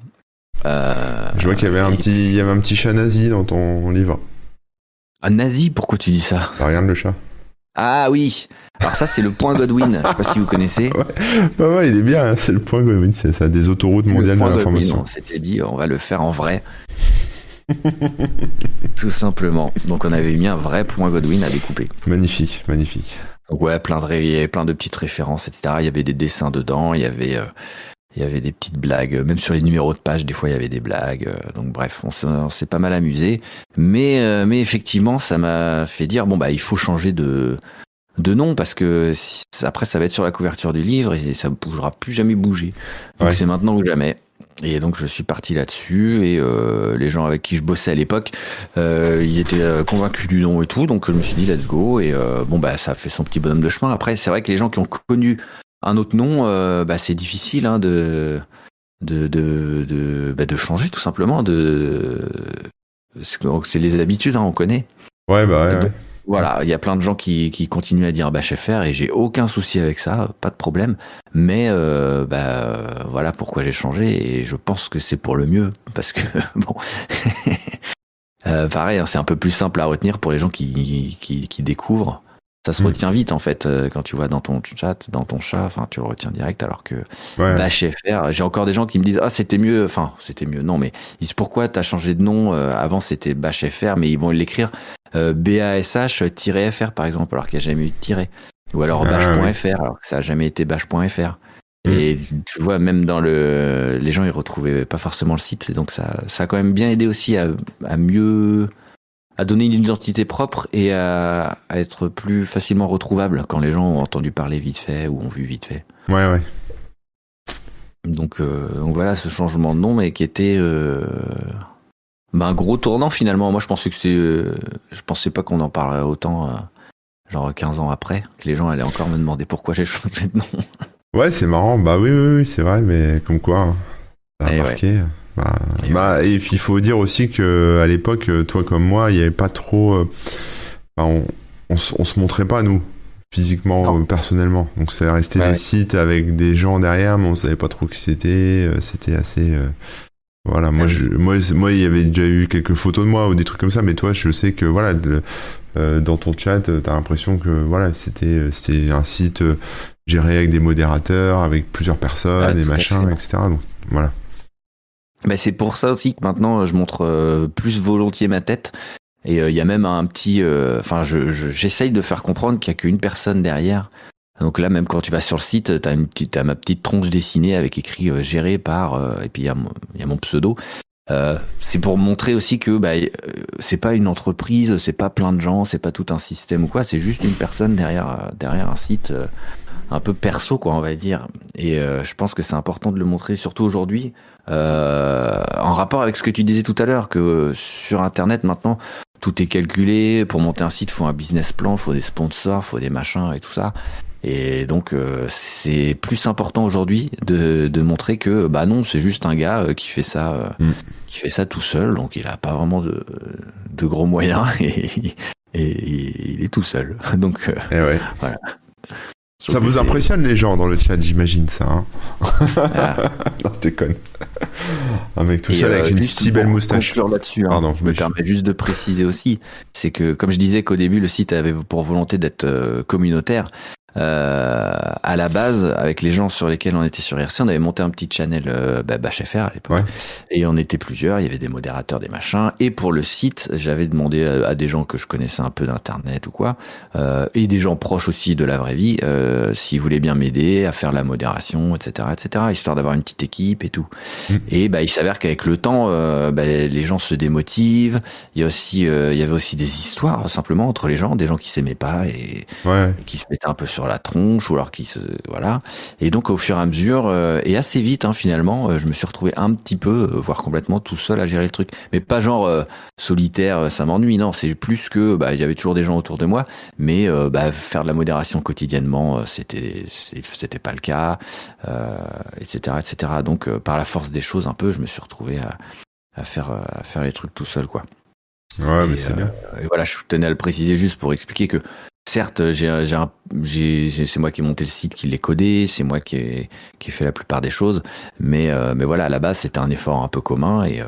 Je vois qu'il y avait un petit il y avait un petit chat nazi dans ton livre. Un nazi Pourquoi tu dis ça? Bah, Regarde le chat. Ah oui Alors ça, c'est le point Godwin. Je sais pas si vous connaissez. Ouais, bah ouais il est bien. Hein. C'est le point Godwin. C'est ça, des autoroutes mondiales de l'information. On s'était dit, on va le faire en vrai. Tout simplement. Donc on avait mis un vrai point Godwin à découper. Magnifique, magnifique. Donc ouais, plein de, plein de petites références, etc. Il y avait des dessins dedans, il y avait... Euh, il y avait des petites blagues, même sur les numéros de page, des fois il y avait des blagues. Euh, donc bref, on s'est pas mal amusé. Mais, euh, mais effectivement, ça m'a fait dire bon bah il faut changer de de nom parce que après ça va être sur la couverture du livre et ça ne bougera plus jamais bouger. Donc c'est maintenant ou jamais. Et donc je suis parti là-dessus et euh, les gens avec qui je bossais à l'époque, ils étaient convaincus du nom et tout, donc je me suis dit let's go et bon bah ça fait son petit bonhomme de chemin. Après c'est vrai que les gens qui ont connu un autre nom, euh, bah, c'est difficile hein, de, de, de, de, bah, de, changer tout simplement. De... C'est les habitudes, hein, on connaît. Ouais, bah ouais. Voilà, il y a plein de gens qui, qui continuent à dire bah, FR et j'ai aucun souci avec ça, pas de problème. Mais euh, bah, voilà pourquoi j'ai changé et je pense que c'est pour le mieux parce que bon, euh, pareil, hein, c'est un peu plus simple à retenir pour les gens qui, qui, qui découvrent. Ça se mm. retient vite en fait euh, quand tu vois dans ton chat, dans ton chat, enfin tu le retiens direct alors que ouais. FR, j'ai encore des gens qui me disent ah c'était mieux, enfin c'était mieux non mais ils disent pourquoi t'as changé de nom euh, avant c'était FR mais ils vont l'écrire euh, BASH-FR par exemple alors qu'il n'y a jamais eu de tiré ou alors ah, bash.fr alors que ça a jamais été bash.fr mm. et tu vois même dans le les gens ils retrouvaient pas forcément le site donc ça ça a quand même bien aidé aussi à, à mieux à donner une identité propre et à, être plus facilement retrouvable quand les gens ont entendu parler vite fait ou ont vu vite fait. Ouais, ouais. Donc, euh, donc voilà ce changement de nom, mais qui était euh, bah, un gros tournant finalement. Moi, je pensais que c'est, euh, je pensais pas qu'on en parlerait autant, genre 15 ans après, que les gens allaient encore me demander pourquoi j'ai changé de nom. Ouais, c'est marrant. Bah oui, oui, oui c'est vrai, mais comme quoi, hein, ça a eh marqué. Bah, et, bah, et puis il faut dire aussi que à l'époque, toi comme moi, il n'y avait pas trop. Euh, on, on, se montrait pas nous physiquement, euh, personnellement. Donc ça resté des sites avec des gens derrière, mais on savait pas trop qui c'était. Euh, c'était assez. voilà, moi, je, moi, moi, il y avait déjà eu quelques photos de moi ou des trucs comme ça, mais toi, je sais que voilà, dans ton chat, t'as l'impression que voilà, c'était c'était un site géré avec des modérateurs, avec plusieurs personnes, et machin, etc. Donc voilà. Bah, c'est pour ça aussi que maintenant je montre euh, plus volontiers ma tête. Et euh, il y a même un petit, euh, enfin, je, j'essaye de faire comprendre qu'il y a qu'une personne derrière. Donc là, même quand tu vas sur le site, t'as une as ma petite tronche dessinée avec écrit géré par, et puis il y, y, a mon pseudo. c'est pour montrer aussi que bah, c'est pas une entreprise, c'est pas plein de gens, c'est pas tout un système ou quoi, c'est juste une personne derrière derrière un site un peu perso quoi, on va dire. Et je pense que c'est important de le montrer, surtout aujourd'hui euh, en rapport avec ce que tu disais tout à l'heure, que sur Internet maintenant, tout est calculé. Pour monter un site, il faut un business plan, il faut des sponsors, il faut des machins et tout ça. Et donc euh, c'est plus important aujourd'hui de, de, montrer que bah non, c'est juste un gars euh, qui fait ça, mm. qui fait ça tout seul. Donc il a pas vraiment de, de gros moyens et, et, il est tout seul. Donc et ouais. voilà. Ça vous impressionne les gens dans le chat, j'imagine ça. Hein ah. non, je déconne. Un mec tout seul avec euh, une si belle moustache. là-dessus, hein, Pardon, je me permets juste de préciser aussi, c'est que comme je disais qu'au début le site avait pour volonté d'être euh, communautaire, à la base, avec les gens sur lesquels on était sur IRC, on avait monté un petit channel euh, bah, BashFR à l'époque. Et on était plusieurs, il y avait des modérateurs, des machins. Et pour le site, j'avais demandé à, des gens que je connaissais un peu d'internet ou quoi, euh, et des gens proches aussi de la vraie vie, euh, s'ils voulaient bien m'aider à faire la modération, etc., etc., histoire d'avoir une petite équipe et tout. Mm. Et bah, il s'avère qu'avec le temps, euh, bah, les gens se démotivent. Il y a aussi, euh, il y avait aussi des histoires simplement entre les gens, des gens qui s'aimaient pas et, et qui se mettaient un peu sur la tronche ou alors qui se voilà. Et donc au fur et à mesure euh, et assez vite hein, finalement, euh, je me suis retrouvé un petit peu, euh, voire complètement tout seul à gérer le truc. Mais pas genre solitaire, ça m'ennuie. Non, c'est plus que bah, il y avait toujours des gens autour de moi, mais bah, faire de la modération quotidiennement, c'était c'était pas le cas, etc., etc. Donc par la force des choses un peu, je me suis retrouvé à, à faire à faire les trucs tout seul quoi. Ouais, mais c'est bien. Et voilà, je tenais à le préciser juste pour expliquer que Certes, j'ai, j'ai, c'est moi qui ai monté le site, qui l'ai codé, c'est moi qui ai, qui ai fait la plupart des choses, mais, euh, mais voilà, à la base, c'était un effort un peu commun et, euh,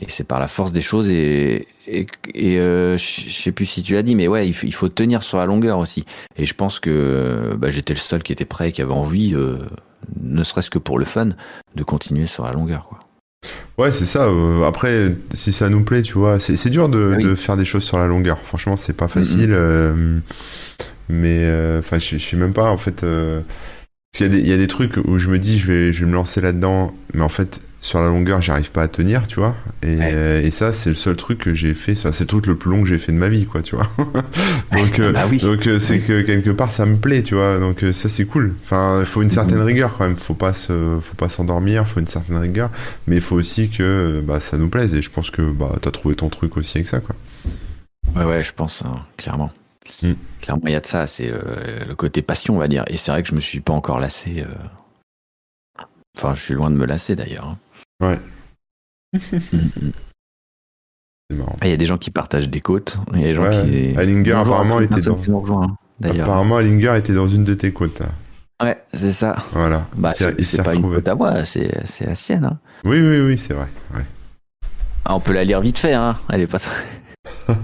et c'est par la force des choses et, et, et euh, je sais plus si tu l'as dit, mais ouais, il faut, tenir sur la longueur aussi. Et je pense que bah, j'étais le seul qui était prêt, qui avait envie, ne serait-ce que pour le fun, de continuer sur la longueur, quoi. Ouais, c'est ça. Euh, après, si ça nous plaît, tu vois, c'est dur de, de, faire des choses sur la longueur. Franchement, c'est pas facile. Euh, mais euh, enfin, je, je, suis même pas en fait. il y, a des, il y a des trucs où je me dis, je vais, je vais me lancer là-dedans, mais en fait, sur la longueur, j'arrive pas à tenir, tu vois. Et, euh, et ça, c'est le seul truc que j'ai fait. c'est le truc le plus long que j'ai fait de ma vie, quoi, tu vois. donc, euh, bah oui. donc euh, c'est que quelque part, ça me plaît, tu vois. Donc ça, c'est cool. Enfin, il faut une certaine rigueur quand même. Faut pas se, faut pas s'endormir. Faut une certaine rigueur. Mais il faut aussi que bah, ça nous plaise. Et je pense que bah, t'as trouvé ton truc aussi avec ça, quoi. Ouais, ouais, je pense, hein, clairement. Mm. Clairement, il y a de ça. C'est le côté passion, on va dire. Et c'est vrai que je me suis pas encore lassé. Enfin, je suis loin de me lasser d'ailleurs. Hein. Ouais. Ah, il y a des gens qui partagent des côtes. Il y a des gens qui. Alinger apparemment était dans. Rejoint, apparemment Alinger était dans une de tes côtes. Ouais, c'est ça. Voilà. Bah, c'est pas une côte à moi, c'est la sienne. Hein. Oui, oui, oui, c'est vrai. Ouais. Ah, on peut la lire vite fait, hein. Elle est pas très.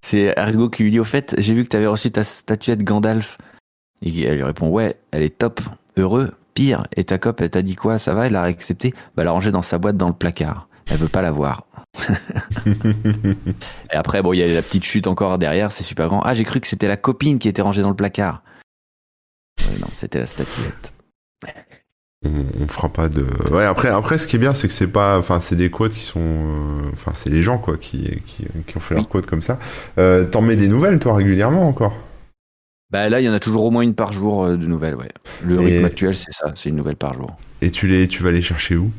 c'est Argo qui lui dit au fait, j'ai vu que tu avais reçu ta statuette Gandalf. Et elle lui répond ouais, elle est top, heureux, pire. Et ta cop, elle t'a dit quoi Ça va Elle a accepté Bah, elle l'a rangée dans sa boîte dans le placard. Elle veut pas la voir. et après, bon, il y a la petite chute encore derrière, c'est super grand. Ah, j'ai cru que c'était la copine qui était rangée dans le placard. non, c'était la statuette on, fera pas de ouais après après ce qui est bien c'est que c'est pas enfin c'est des quotes qui sont euh, enfin c'est les gens quoi qui, qui, ont fait leurs quotes comme ça euh, t'en mets des nouvelles toi régulièrement encore? Bah là il y en a toujours au moins une par jour euh, de nouvelles ouais le rythme actuel c'est ça c'est une nouvelle par jour et tu les tu vas les chercher où?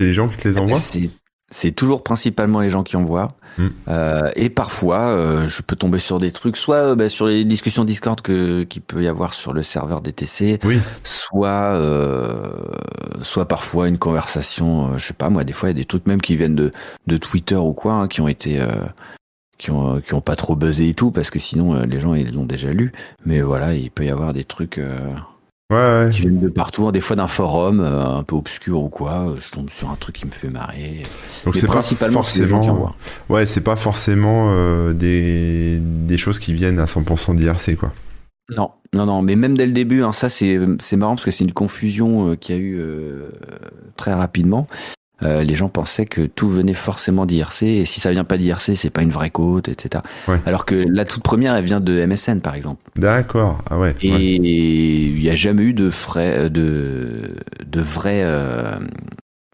C'est les gens qui te les envoient? c'est toujours principalement les gens qui envoient. Hmm. Euh, et parfois, euh, je peux tomber sur des trucs, soit euh, bah, sur les discussions Discord que qu'il peut y avoir sur le serveur DTC, oui. soit soit parfois une conversation. Je sais pas moi, des fois il y a des trucs même qui viennent de de Twitter ou quoi, hein, qui ont été qui ont qui ont pas trop buzzé et tout, parce que sinon les gens ils l'ont déjà lu. Mais voilà, il peut y avoir des trucs. Ouais, qui viennent de partout, des fois d'un forum euh, un peu obscur ou quoi. Euh, je tombe sur un truc qui me fait marrer. Donc c'est pas forcément. Ouais, c'est pas forcément euh, des, des choses qui viennent à 100% d'IRC quoi. Non, non, non, mais même dès le début, hein, ça c'est marrant parce que c'est une confusion qu'il y a eu très rapidement. Euh, les gens pensaient que tout venait forcément d'IRC et si ça vient pas d'IRC, c'est pas une vraie côte, etc. Alors que la toute première, elle vient de MSN par exemple. D'accord, ah ouais. Et il n'y a jamais eu de frais, euh, de de vraies euh,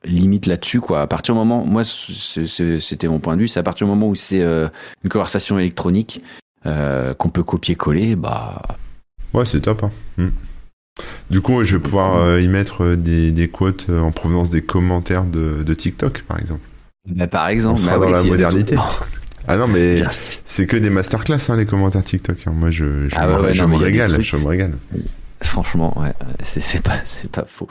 limites là-dessus quoi. À partir du moment, moi c'était mon point de vue, c'est à partir du moment où c'est euh, une conversation électronique qu'on peut copier-coller, bah. Ouais, c'est top. Hein. Hmm. Du coup, je vais pouvoir euh, y mettre euh, des, des quotes euh, en provenance des commentaires de, de TikTok, par exemple. Bah, par exemple, on sera bah dans la modernité. Ah non, mais c'est que des masterclass, hein, les commentaires TikTok. Hein. Moi, je, je, ah me, je me régale, je me régale. Franchement, ouais, c'est pas, pas faux.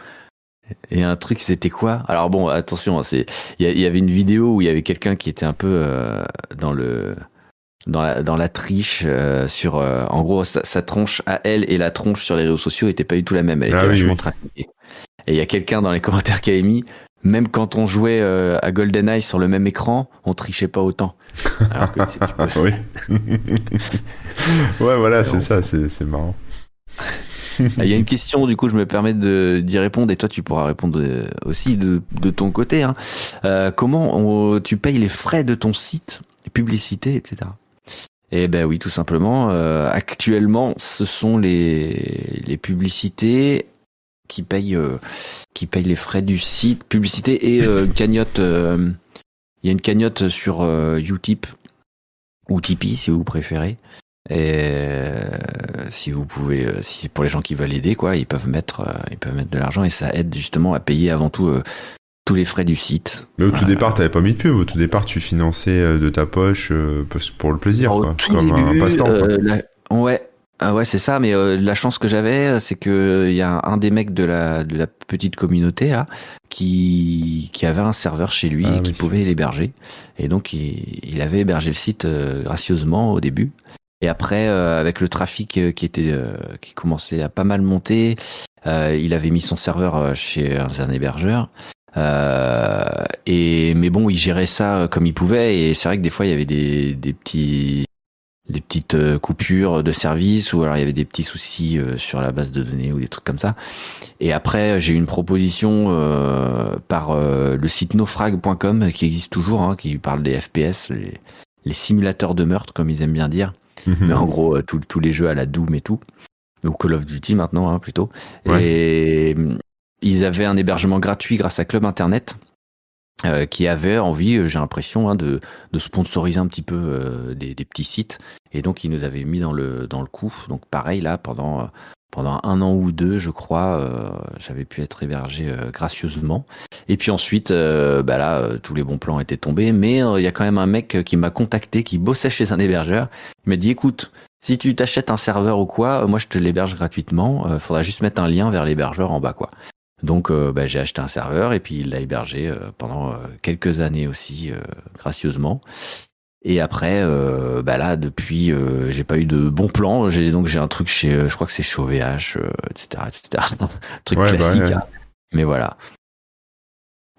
Et un truc, c'était quoi? Alors bon, attention, hein, il y, avait une vidéo où il y avait quelqu'un qui était un peu dans le dans la, dans la triche euh, sur euh, en gros sa, tronche à elle et la tronche sur les réseaux sociaux était pas du tout la même elle était ah vachement trafiquée et il y a quelqu'un dans les commentaires qui a émis même quand on jouait euh, à GoldenEye sur le même écran on trichait pas autant alors que oui ouais voilà c'est ça c'est marrant il y a une question, du coup, je me permets d'y répondre et toi, tu pourras répondre aussi de, de ton côté. Hein. comment on, tu payes les frais de ton site, publicité, etc. Eh ben oui, tout simplement. Euh, actuellement, ce sont les, les publicités qui payent euh, qui payent les frais du site, publicité et euh, cagnotte. Il y a une cagnotte sur Utip ou Tipeee si vous préférez. Et si vous pouvez, si pour les gens qui veulent aider, quoi, ils peuvent mettre, ils peuvent mettre de l'argent et ça aide justement à payer avant tout tous les frais du site. Mais au tout départ, t'avais pas mis de pub. Au tout départ, tu finançais euh, de ta poche euh, pour le plaisir, quoi. comme un passe-temps. Euh, ouais, ah ouais, c'est ça. Mais la chance que j'avais, c'est que il y a un des mecs de la, de la petite communauté là qui, qui avait un serveur chez lui ah et qui pouvait l'héberger. Et donc, il, il, avait hébergé le site gracieusement au début. Et après, avec le trafic qui était qui commençait à pas mal monter, il avait mis son serveur chez un hébergeur. Euh, et mais bon, il gérait ça comme il pouvait et c'est vrai que des fois il y avait des, des petits des petites euh, coupures de service ou alors il y avait des petits soucis euh, sur la base de données ou des trucs comme ça. Et après, j'ai eu une proposition euh, par le site nofrag.com qui existe toujours, hein, qui parle des FPS, les, les, simulateurs de meurtre comme ils aiment bien dire. Mhm. Mais en gros, tous les jeux à la Doom et tout ou Call of Duty maintenant hein, plutôt. Et ils avaient un hébergement gratuit grâce à Club Internet. Euh, qui avait envie, euh, j'ai l'impression, hein, de, de, sponsoriser un petit peu euh, des, des, petits sites. Et donc, ils nous avaient mis dans le, dans le coup. Donc, pareil, là, pendant, pendant un an ou deux, je crois, j'avais pu être hébergé gracieusement. Et puis ensuite, bah là, tous les bons plans étaient tombés. Mais il y a quand même un mec qui m'a contacté, qui bossait chez un hébergeur. Il m'a dit, écoute, si tu t'achètes un serveur ou quoi, moi je te l'héberge gratuitement. Il faudra juste mettre un lien vers l'hébergeur en bas, quoi. Donc euh, bah, j'ai acheté un serveur et puis il l'a hébergé euh, pendant euh, quelques années aussi gracieusement. Et après, bah là depuis, j'ai pas eu de bon plan. J'ai donc j'ai un truc chez, je crois que c'est chez OVH, etc., etc. truc classique. Bah hein. Mais voilà,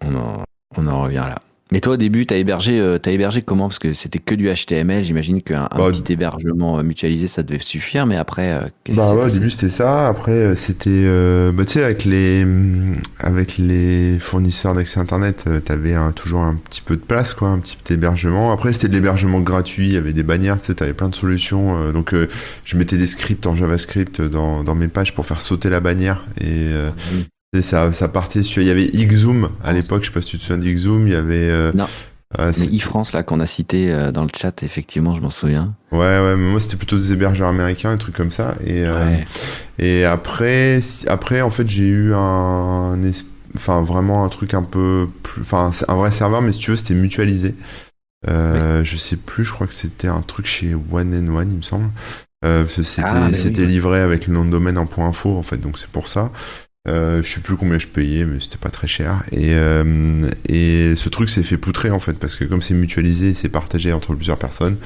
on en, on en revient là. Mais toi, au début, t'as hébergé, euh, as hébergé comment? Parce que c'était que du HTML. J'imagine qu'un Bah, petit hébergement euh, mutualisé, ça devait suffire. Mais après, euh, qu'est-ce Bah ouais, au début c'était ça. Après euh, c'était, euh, bah tu sais, avec les, hum, avec les fournisseurs d'accès internet, t'avais toujours un petit peu de place, quoi, un petit peu hébergement. Après c'était de l'hébergement gratuit, il y avait des bannières, tu sais, t'avais plein de solutions. donc euh, je mettais des scripts en JavaScript dans, dans mes pages pour faire sauter la bannière et euh, Oui. Et ça, ça partait sur. Il y avait Xzoom à l'époque, je sais pas si tu te souviens d'Xzoom, il y avait. euh, Non. euh, c'est- Mais e-France, là, qu'on a cité euh, dans le chat, effectivement, je m'en souviens. Ouais, ouais, mais moi c'était plutôt des hébergeurs américains, des trucs comme ça. Et, euh, après, après, en fait, j'ai eu un, enfin, vraiment un truc un peu plus, enfin, un vrai serveur, mais si tu veux, c'était mutualisé. Euh, Je sais plus, je crois que c'était un truc chez One and One, il me semble. Euh, c'était, Ah, oui. livré avec le nom de domaine en point .info, en fait, donc c'est pour ça. Euh, je sais plus combien je payais, mais c'était pas très cher. Et, euh, et ce truc s'est fait poutrer en fait, parce que comme c'est mutualisé, c'est partagé entre plusieurs personnes.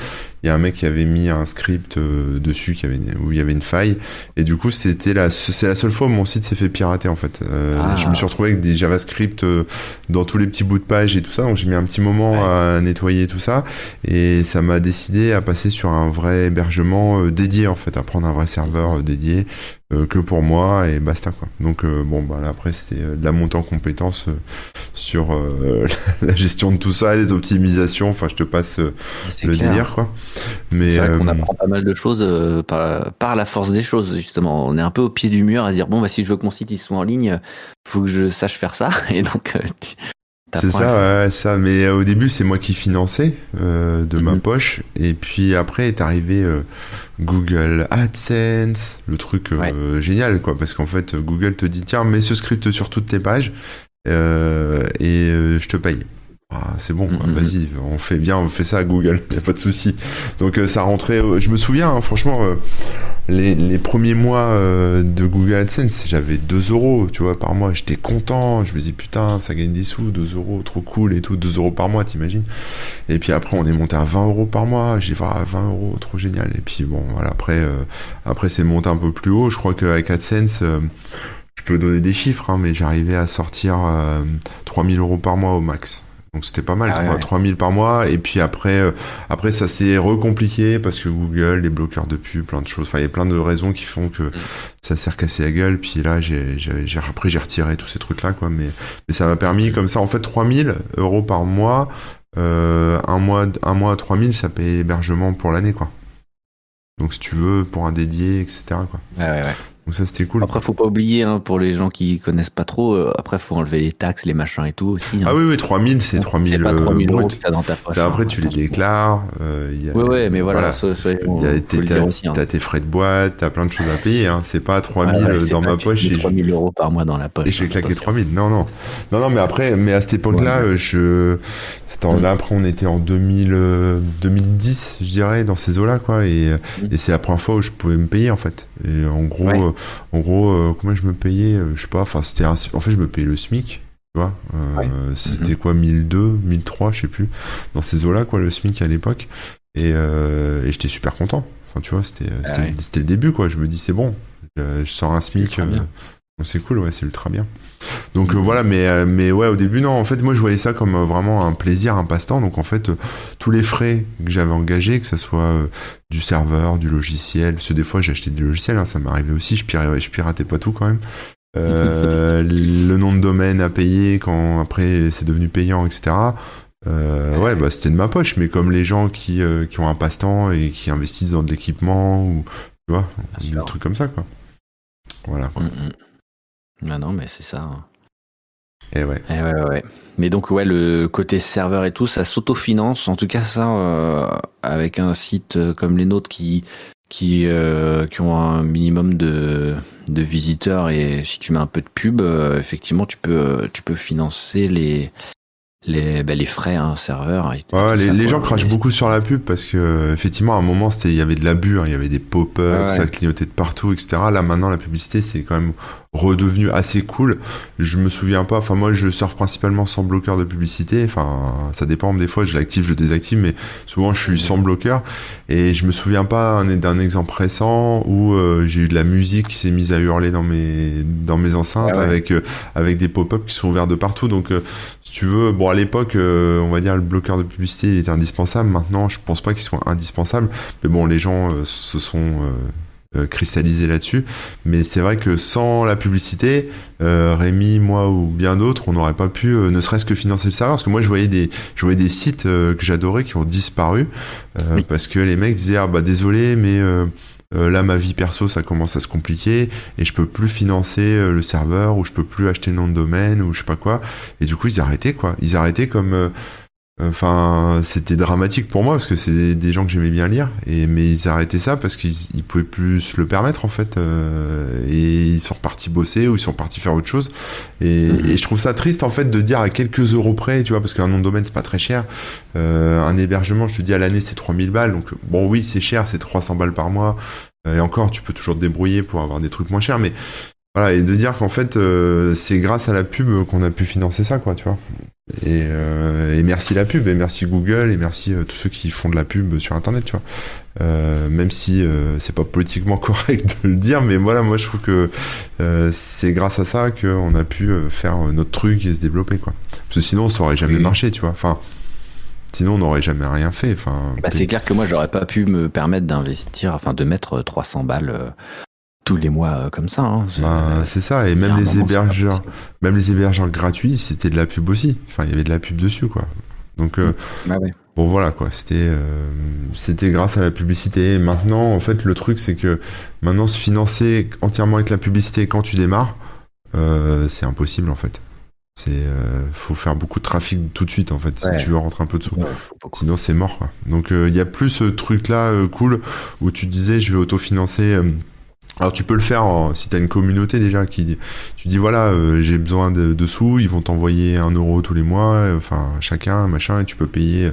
Il y a un mec qui avait mis un script euh, dessus qui avait, où il y avait une faille. Et du coup, c'était la, c'est la seule fois où mon site s'est fait pirater en fait. Euh, Ah. Je me suis retrouvé avec des JavaScript euh, dans tous les petits bouts de page et tout ça. Donc j'ai mis un petit moment Ouais. à nettoyer tout ça. Et ça m'a décidé à passer sur un vrai hébergement euh, dédié en fait, à prendre un vrai serveur dédié que pour moi et basta quoi. Donc euh, bon bah là après c'était euh, de la montée en compétences euh, sur euh, la gestion de tout ça, les optimisations. Enfin je te passe euh, le clair. délire quoi. Mais C'est vrai qu'on euh, apprend pas mal de choses euh, par, par la force des choses, justement. On est un peu au pied du mur à dire bon, bah, si je veux que mon site il soit en ligne, faut que je sache faire ça. Et donc, euh, C'est ça, ouais, ça. Mais euh, au début, c'est moi qui finançais euh, de ma Mhm. poche. Et puis après est arrivé euh, Google AdSense, le truc euh, génial, quoi. Parce qu'en fait, Google te dit tiens, mets ce script sur toutes tes pages euh, et euh, je te paye. Ah, c'est bon, quoi. Mhm. Vas-y, on fait bien, on fait ça à Google, y a pas de souci. Donc euh, ça rentrait. euh, je me souviens, hein, franchement, euh, les, les premiers mois de Google AdSense, j'avais 2 euros, tu vois, par mois. J'étais content. Je me dis putain, ça gagne des sous, 2 euros, trop cool et tout, 2 euros par mois, t'imagines. Et puis après, on est monté à 20 euros par mois. J'ai dit, ah, 20 euros, trop génial. Et puis bon, voilà, après, après c'est monté un peu plus haut. Je crois qu'avec AdSense, je peux donner des chiffres, hein, mais j'arrivais à sortir euh, 3000 euros par mois au max. Donc c'était pas mal, Ah ouais, 3 ouais. 3000 par mois. Et puis après, euh, après ça s'est recompliqué parce que Google, les bloqueurs de pub, plein de choses. Enfin, il y a plein de raisons qui font que ça s'est recassé la gueule. Puis là, j'ai, après, j'ai retiré tous ces trucs-là, quoi. Mais, mais ça m'a permis, comme ça, en fait, 3000 euros par mois, euh, un mois, un mois à 3000, ça paye l'hébergement pour l'année, quoi. Donc, si tu veux, pour un dédié, etc., quoi. Ouais, ouais, ouais. Donc, ça, c'était cool. Après, faut pas oublier, hein, pour les gens qui connaissent pas trop, euh, après, faut enlever les taxes, les machins et tout aussi. hein. Ah oui, oui, 3000, c'est 3000 C'est pas euh, 3000 euros brut. que t'as dans ta poche. Ça, après, hein, tu les déclares. euh, y a- ouais, mais voilà, tes, dire t'as, hein. tes frais de boîte, t'as plein de choses à payer. Hein. C'est pas 3000 Ouais, ouais, euh, dans ma poche mets et je, 3000 euros par mois dans la poche. et je vais hein, claquer attention. 3000. Non, non. Non, non, mais après, mais à cette époque-là, Ouais. euh, je. Là, après, on était en 2000, euh, 2010, je dirais, dans ces eaux-là, quoi. Et, euh, Mm. et c'est la première fois où je pouvais me payer, en fait. Et en gros, euh, en gros euh, comment je me payais euh, Je sais pas, enfin, c'était un- En fait, je me payais le SMIC. Tu vois Euh, Ouais. C'était quoi, 1002, 1003, je sais plus. Dans ces eaux-là, quoi, le SMIC à l'époque. Et, et j'étais super content. Enfin, tu vois, c'était Ah c'était ouais. le début, quoi. Je me dis, c'est bon. Je sors un SMIC. C'est cool, ouais, c'est ultra bien. Donc euh, voilà, mais, euh, mais ouais, au début, non, en fait, moi je voyais ça comme euh, vraiment un plaisir, un passe-temps. Donc en fait, euh, tous les frais que j'avais engagés, que ce soit du serveur, du logiciel, parce que des fois j'ai acheté du logiciel, hein, ça m'arrivait aussi, je piratais, je piratais pas tout quand même. Euh, le nom de domaine à payer quand après c'est devenu payant, etc. Euh, ouais, bah c'était de ma poche, mais comme les gens qui, euh, qui ont un passe-temps et qui investissent dans de l'équipement ou tu vois, des trucs comme ça, quoi. Voilà. Quoi. Mm, mm. Ah non, mais c'est ça. hein. Et ouais. Eh ouais, ouais, ouais. Mais donc, ouais, le côté serveur et tout, ça s'autofinance. En tout cas, ça, euh, avec un site euh, comme les nôtres qui, qui, euh, qui ont un minimum de, de visiteurs et si tu mets un peu de pub, euh, effectivement, tu peux, tu peux financer les, les, bah, les frais, hein, serveur. et Ouais, les, gens crachent beaucoup sur la pub parce que effectivement à un moment c'était il y avait de l'abus, hein, il y avait des pop-ups, Ouais, ouais. ça clignotait de partout, etc. Là maintenant la publicité c'est quand même redevenu assez cool. Je me souviens pas, enfin moi je surfe principalement sans bloqueur de publicité, enfin ça dépend des fois, je l'active, je désactive, mais souvent je suis sans bloqueur et je me souviens pas d'un exemple récent où euh, j'ai eu de la musique qui s'est mise à hurler dans mes dans mes enceintes ah avec euh, avec des pop-up qui sont ouverts de partout. Donc euh, si tu veux, bon à l'époque on va dire le bloqueur de publicité il était indispensable. Maintenant je pense pas qu'il soit indispensable, mais bon les gens se sont euh, cristallisé là-dessus. Mais c'est vrai que sans la publicité, euh, Rémi, moi ou bien d'autres, on n'aurait pas pu, euh, ne serait-ce que financer le serveur. Parce que moi, je voyais des, je voyais des sites que j'adorais qui ont disparu parce que les mecs disaient ah bah désolé, mais là ma vie perso ça commence à se compliquer et je peux plus financer le serveur ou je peux plus acheter le nom de domaine ou je sais pas quoi et du coup ils arrêtaient quoi ils arrêtaient comme Enfin, c'était dramatique pour moi parce que c'est des, gens que j'aimais bien lire, et mais ils arrêtaient ça parce qu'ils pouvaient plus se le permettre en fait, euh, et ils sont repartis bosser ou ils sont partis faire autre chose. Et, mhm. et, je trouve ça triste en fait de dire à quelques euros près, tu vois, parce qu'un nom de domaine c'est pas très cher. Euh, un hébergement, je te dis à l'année c'est 3000 balles, donc bon oui c'est cher, c'est 300 balles par mois. Euh, et encore, tu peux toujours te débrouiller pour avoir des trucs moins chers, mais voilà, et de dire qu'en fait, euh, c'est grâce à la pub qu'on a pu financer ça, quoi, tu vois. Et, euh, et, merci la pub, et merci Google, et merci euh, tous ceux qui font de la pub sur Internet, tu vois. Euh, même si c'est pas politiquement correct de le dire, mais voilà, moi je trouve que c'est grâce à ça qu'on a pu faire notre truc et se développer, quoi. Parce que sinon, ça aurait jamais marché, tu vois. Enfin, Sinon, on n'aurait jamais rien fait. Enfin, bah, c'est clair que moi, j'aurais pas pu me permettre d'investir, enfin, de mettre 300 balles tous les mois euh, comme ça. Hein. Bah, c'est ça, et même les hébergeurs, même les hébergeurs gratuits, c'était de la pub aussi. Enfin, il y avait de la pub dessus, quoi. Donc, euh, bah bon, voilà, quoi. C'était, euh, c'était grâce à la publicité. maintenant, en fait, le truc, c'est que maintenant, se financer entièrement avec la publicité quand tu démarres, c'est impossible, en fait. C'est, faut faire beaucoup de trafic tout de suite, en fait, si tu veux rentrer un peu dessous. Sinon, c'est mort, quoi. Donc, il y a plus ce truc-là cool où tu disais, je vais autofinancer alors tu peux le faire si tu une communauté déjà qui tu dis voilà euh, j'ai besoin de, sous ils vont t'envoyer un euro tous les mois euh, enfin chacun machin et tu peux payer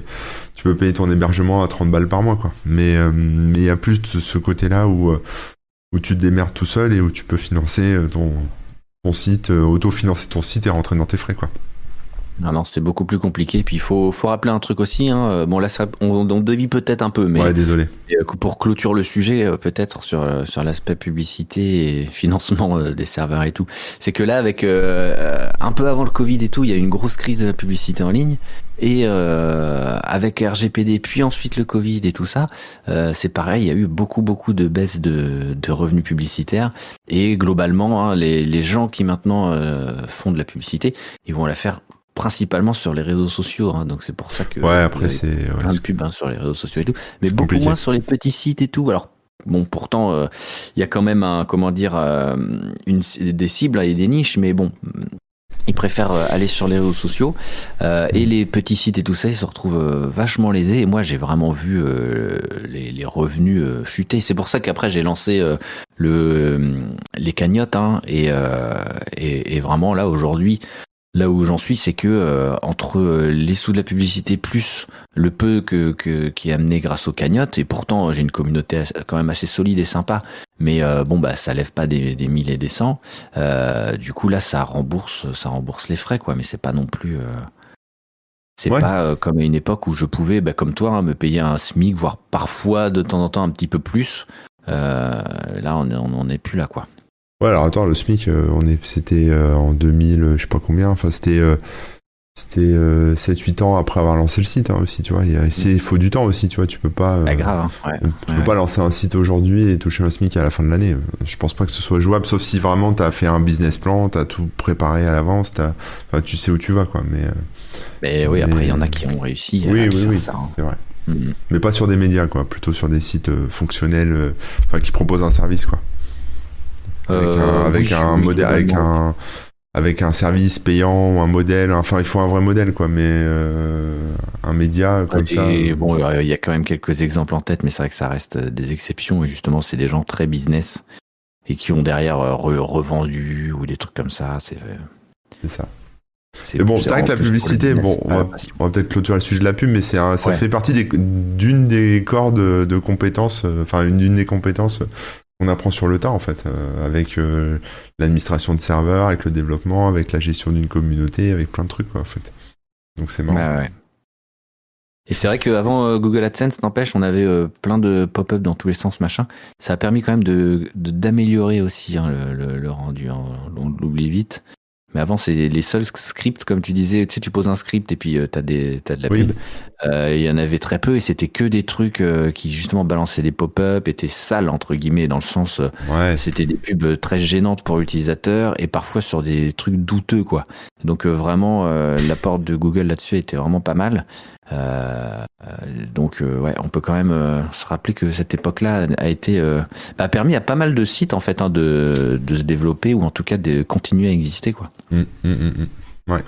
tu peux payer ton hébergement à 30 balles par mois quoi. Mais euh, mais il y a plus de ce côté là où où tu te démerdes tout seul et où tu peux financer ton ton site autofinancer ton site et rentrer dans tes frais quoi non, non, c'est beaucoup plus compliqué. Puis il faut, faut rappeler un truc aussi. Hein. Euh, bon, là, ça, on, on devine peut-être un peu, mais ouais, désolé. Euh, pour clôturer le sujet, euh, peut-être sur sur l'aspect publicité et financement des serveurs et tout, c'est que là, avec un peu avant le Covid et tout, il y a eu une grosse crise de la publicité en ligne. Et avec RGPD, puis ensuite le Covid et tout ça, c'est pareil. Il y a eu beaucoup beaucoup de baisse de, de revenus publicitaires. Et globalement, hein, les, les gens qui maintenant font de la publicité, ils vont la faire principalement sur les réseaux sociaux, hein, donc c'est pour ça que ouais après c'est plein de pubs hein, sur les réseaux sociaux et tout, mais beaucoup moins sur les petits sites et tout. Alors bon, pourtant euh, il y a quand même un comment dire euh, une des cibles et des niches, mais bon. Ils préfèrent euh, aller sur les réseaux sociaux et les petits sites et tout ça, ils se retrouvent vachement lésés. Et moi, j'ai vraiment vu les, les, revenus chuter. C'est pour ça qu'après j'ai lancé le les cagnottes hein, et, et, et vraiment là aujourd'hui, Là où j'en suis, c'est que euh, entre euh, les sous de la publicité plus le peu que, qui est amené grâce aux cagnottes, et pourtant j'ai une communauté quand même assez solide et sympa, mais euh, bon bah ça lève pas des, des et des cents. du coup là ça rembourse, ça rembourse les frais quoi, mais c'est pas non plus. c'est pas comme à une époque où je pouvais, bah, comme toi, hein, me payer un SMIC, voire parfois de temps en temps un petit peu plus. là on n'en est plus là quoi. Ouais, alors attends, le SMIC, euh, on est, c'était euh, en 2000, je sais pas combien, enfin c'était euh, c'était 7-8 ans après avoir lancé le site hein, aussi, tu vois. Il faut du temps aussi, tu vois. Tu peux pas. Grave, hein, ouais, tu peux pas lancer un site aujourd'hui et toucher un SMIC à la fin de l'année. Je pense pas que ce soit jouable, sauf si vraiment tu as fait un business plan, tu as tout préparé à l'avance, enfin, tu sais où tu vas, quoi. Mais, mais oui, après, il y en a qui ont réussi. Oui, oui, oui, hein. c'est vrai. Mm-hmm. Mais pas sur des médias, quoi. Plutôt sur des sites fonctionnels, enfin, qui proposent un service, quoi. Avec un, euh, modèle, avec un, avec un service payant ou un modèle. Enfin, il faut un vrai modèle, quoi. Mais euh, un média comme ça. Bon, il y a quand même quelques exemples en tête, mais c'est vrai que ça reste des exceptions. Et justement, c'est des gens très business et qui ont derrière euh, revendu ou des trucs comme ça. C'est ça. Mais bon, c'est vrai que la publicité, bon, on va, peut-être clôturer le sujet de la pub, mais c'est ça fait partie d'une des corps de, de compétences, enfin, une, une des compétences on apprend sur le tas en fait, avec l'administration de serveurs, avec le développement, avec la gestion d'une communauté, avec plein de trucs quoi, en fait. Donc c'est marrant. ouais. Et c'est vrai qu'avant euh, Google AdSense, n'empêche, on avait euh, plein de pop-up dans tous les sens, machin. Ça a permis quand même de d'améliorer aussi hein, le, le, rendu. Hein. On l'oublie vite. Mais avant, c'est les seuls scripts, comme tu disais, tu sais, tu poses un script et puis euh, t'as des de la pub. Euh, il y en avait très peu et c'était que des trucs euh, qui justement balançaient des pop-up, étaient sales entre guillemets dans le sens, ouais. c'était des pubs très gênantes pour l'utilisateur et parfois sur des trucs douteux quoi. Donc vraiment, l'apport de Google là-dessus était vraiment pas mal. Donc ouais, on peut quand même se rappeler que cette époque-là a été a permis à pas mal de sites en fait hein, de de se développer ou en tout cas de continuer à exister quoi. Mmh, mmh, mmh, ouais.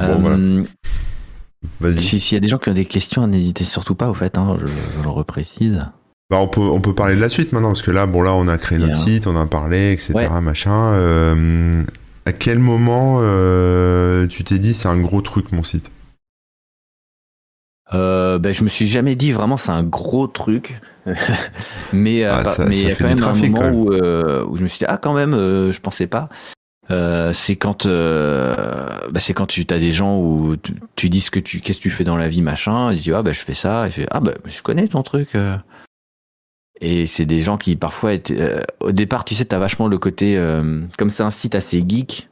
Euh, S'il y a des gens qui ont des questions, n'hésitez surtout pas, au fait, hein, je, le reprécise. Bah on, peut, on peut parler de la suite maintenant, parce que là, bon, là, on a créé notre site, on a parlé, etc. Machin. Euh, à quel moment euh, tu t'es dit c'est un gros truc, mon site? Euh, ben, je me suis jamais dit vraiment c'est un gros truc, mais ah, mais il y a quand même un moment où, où, je me suis dit ah quand même je pensais pas. Euh, c'est quand euh, bah c'est quand tu as des gens où tu, dis ce que tu qu'est-ce que tu fais dans la vie machin. Et je dis ah bah je fais ça. Et je fais ah bah je connais ton truc euh. Et c'est des gens qui parfois étaient, au départ tu sais t'as vachement le côté comme c'est un site assez geek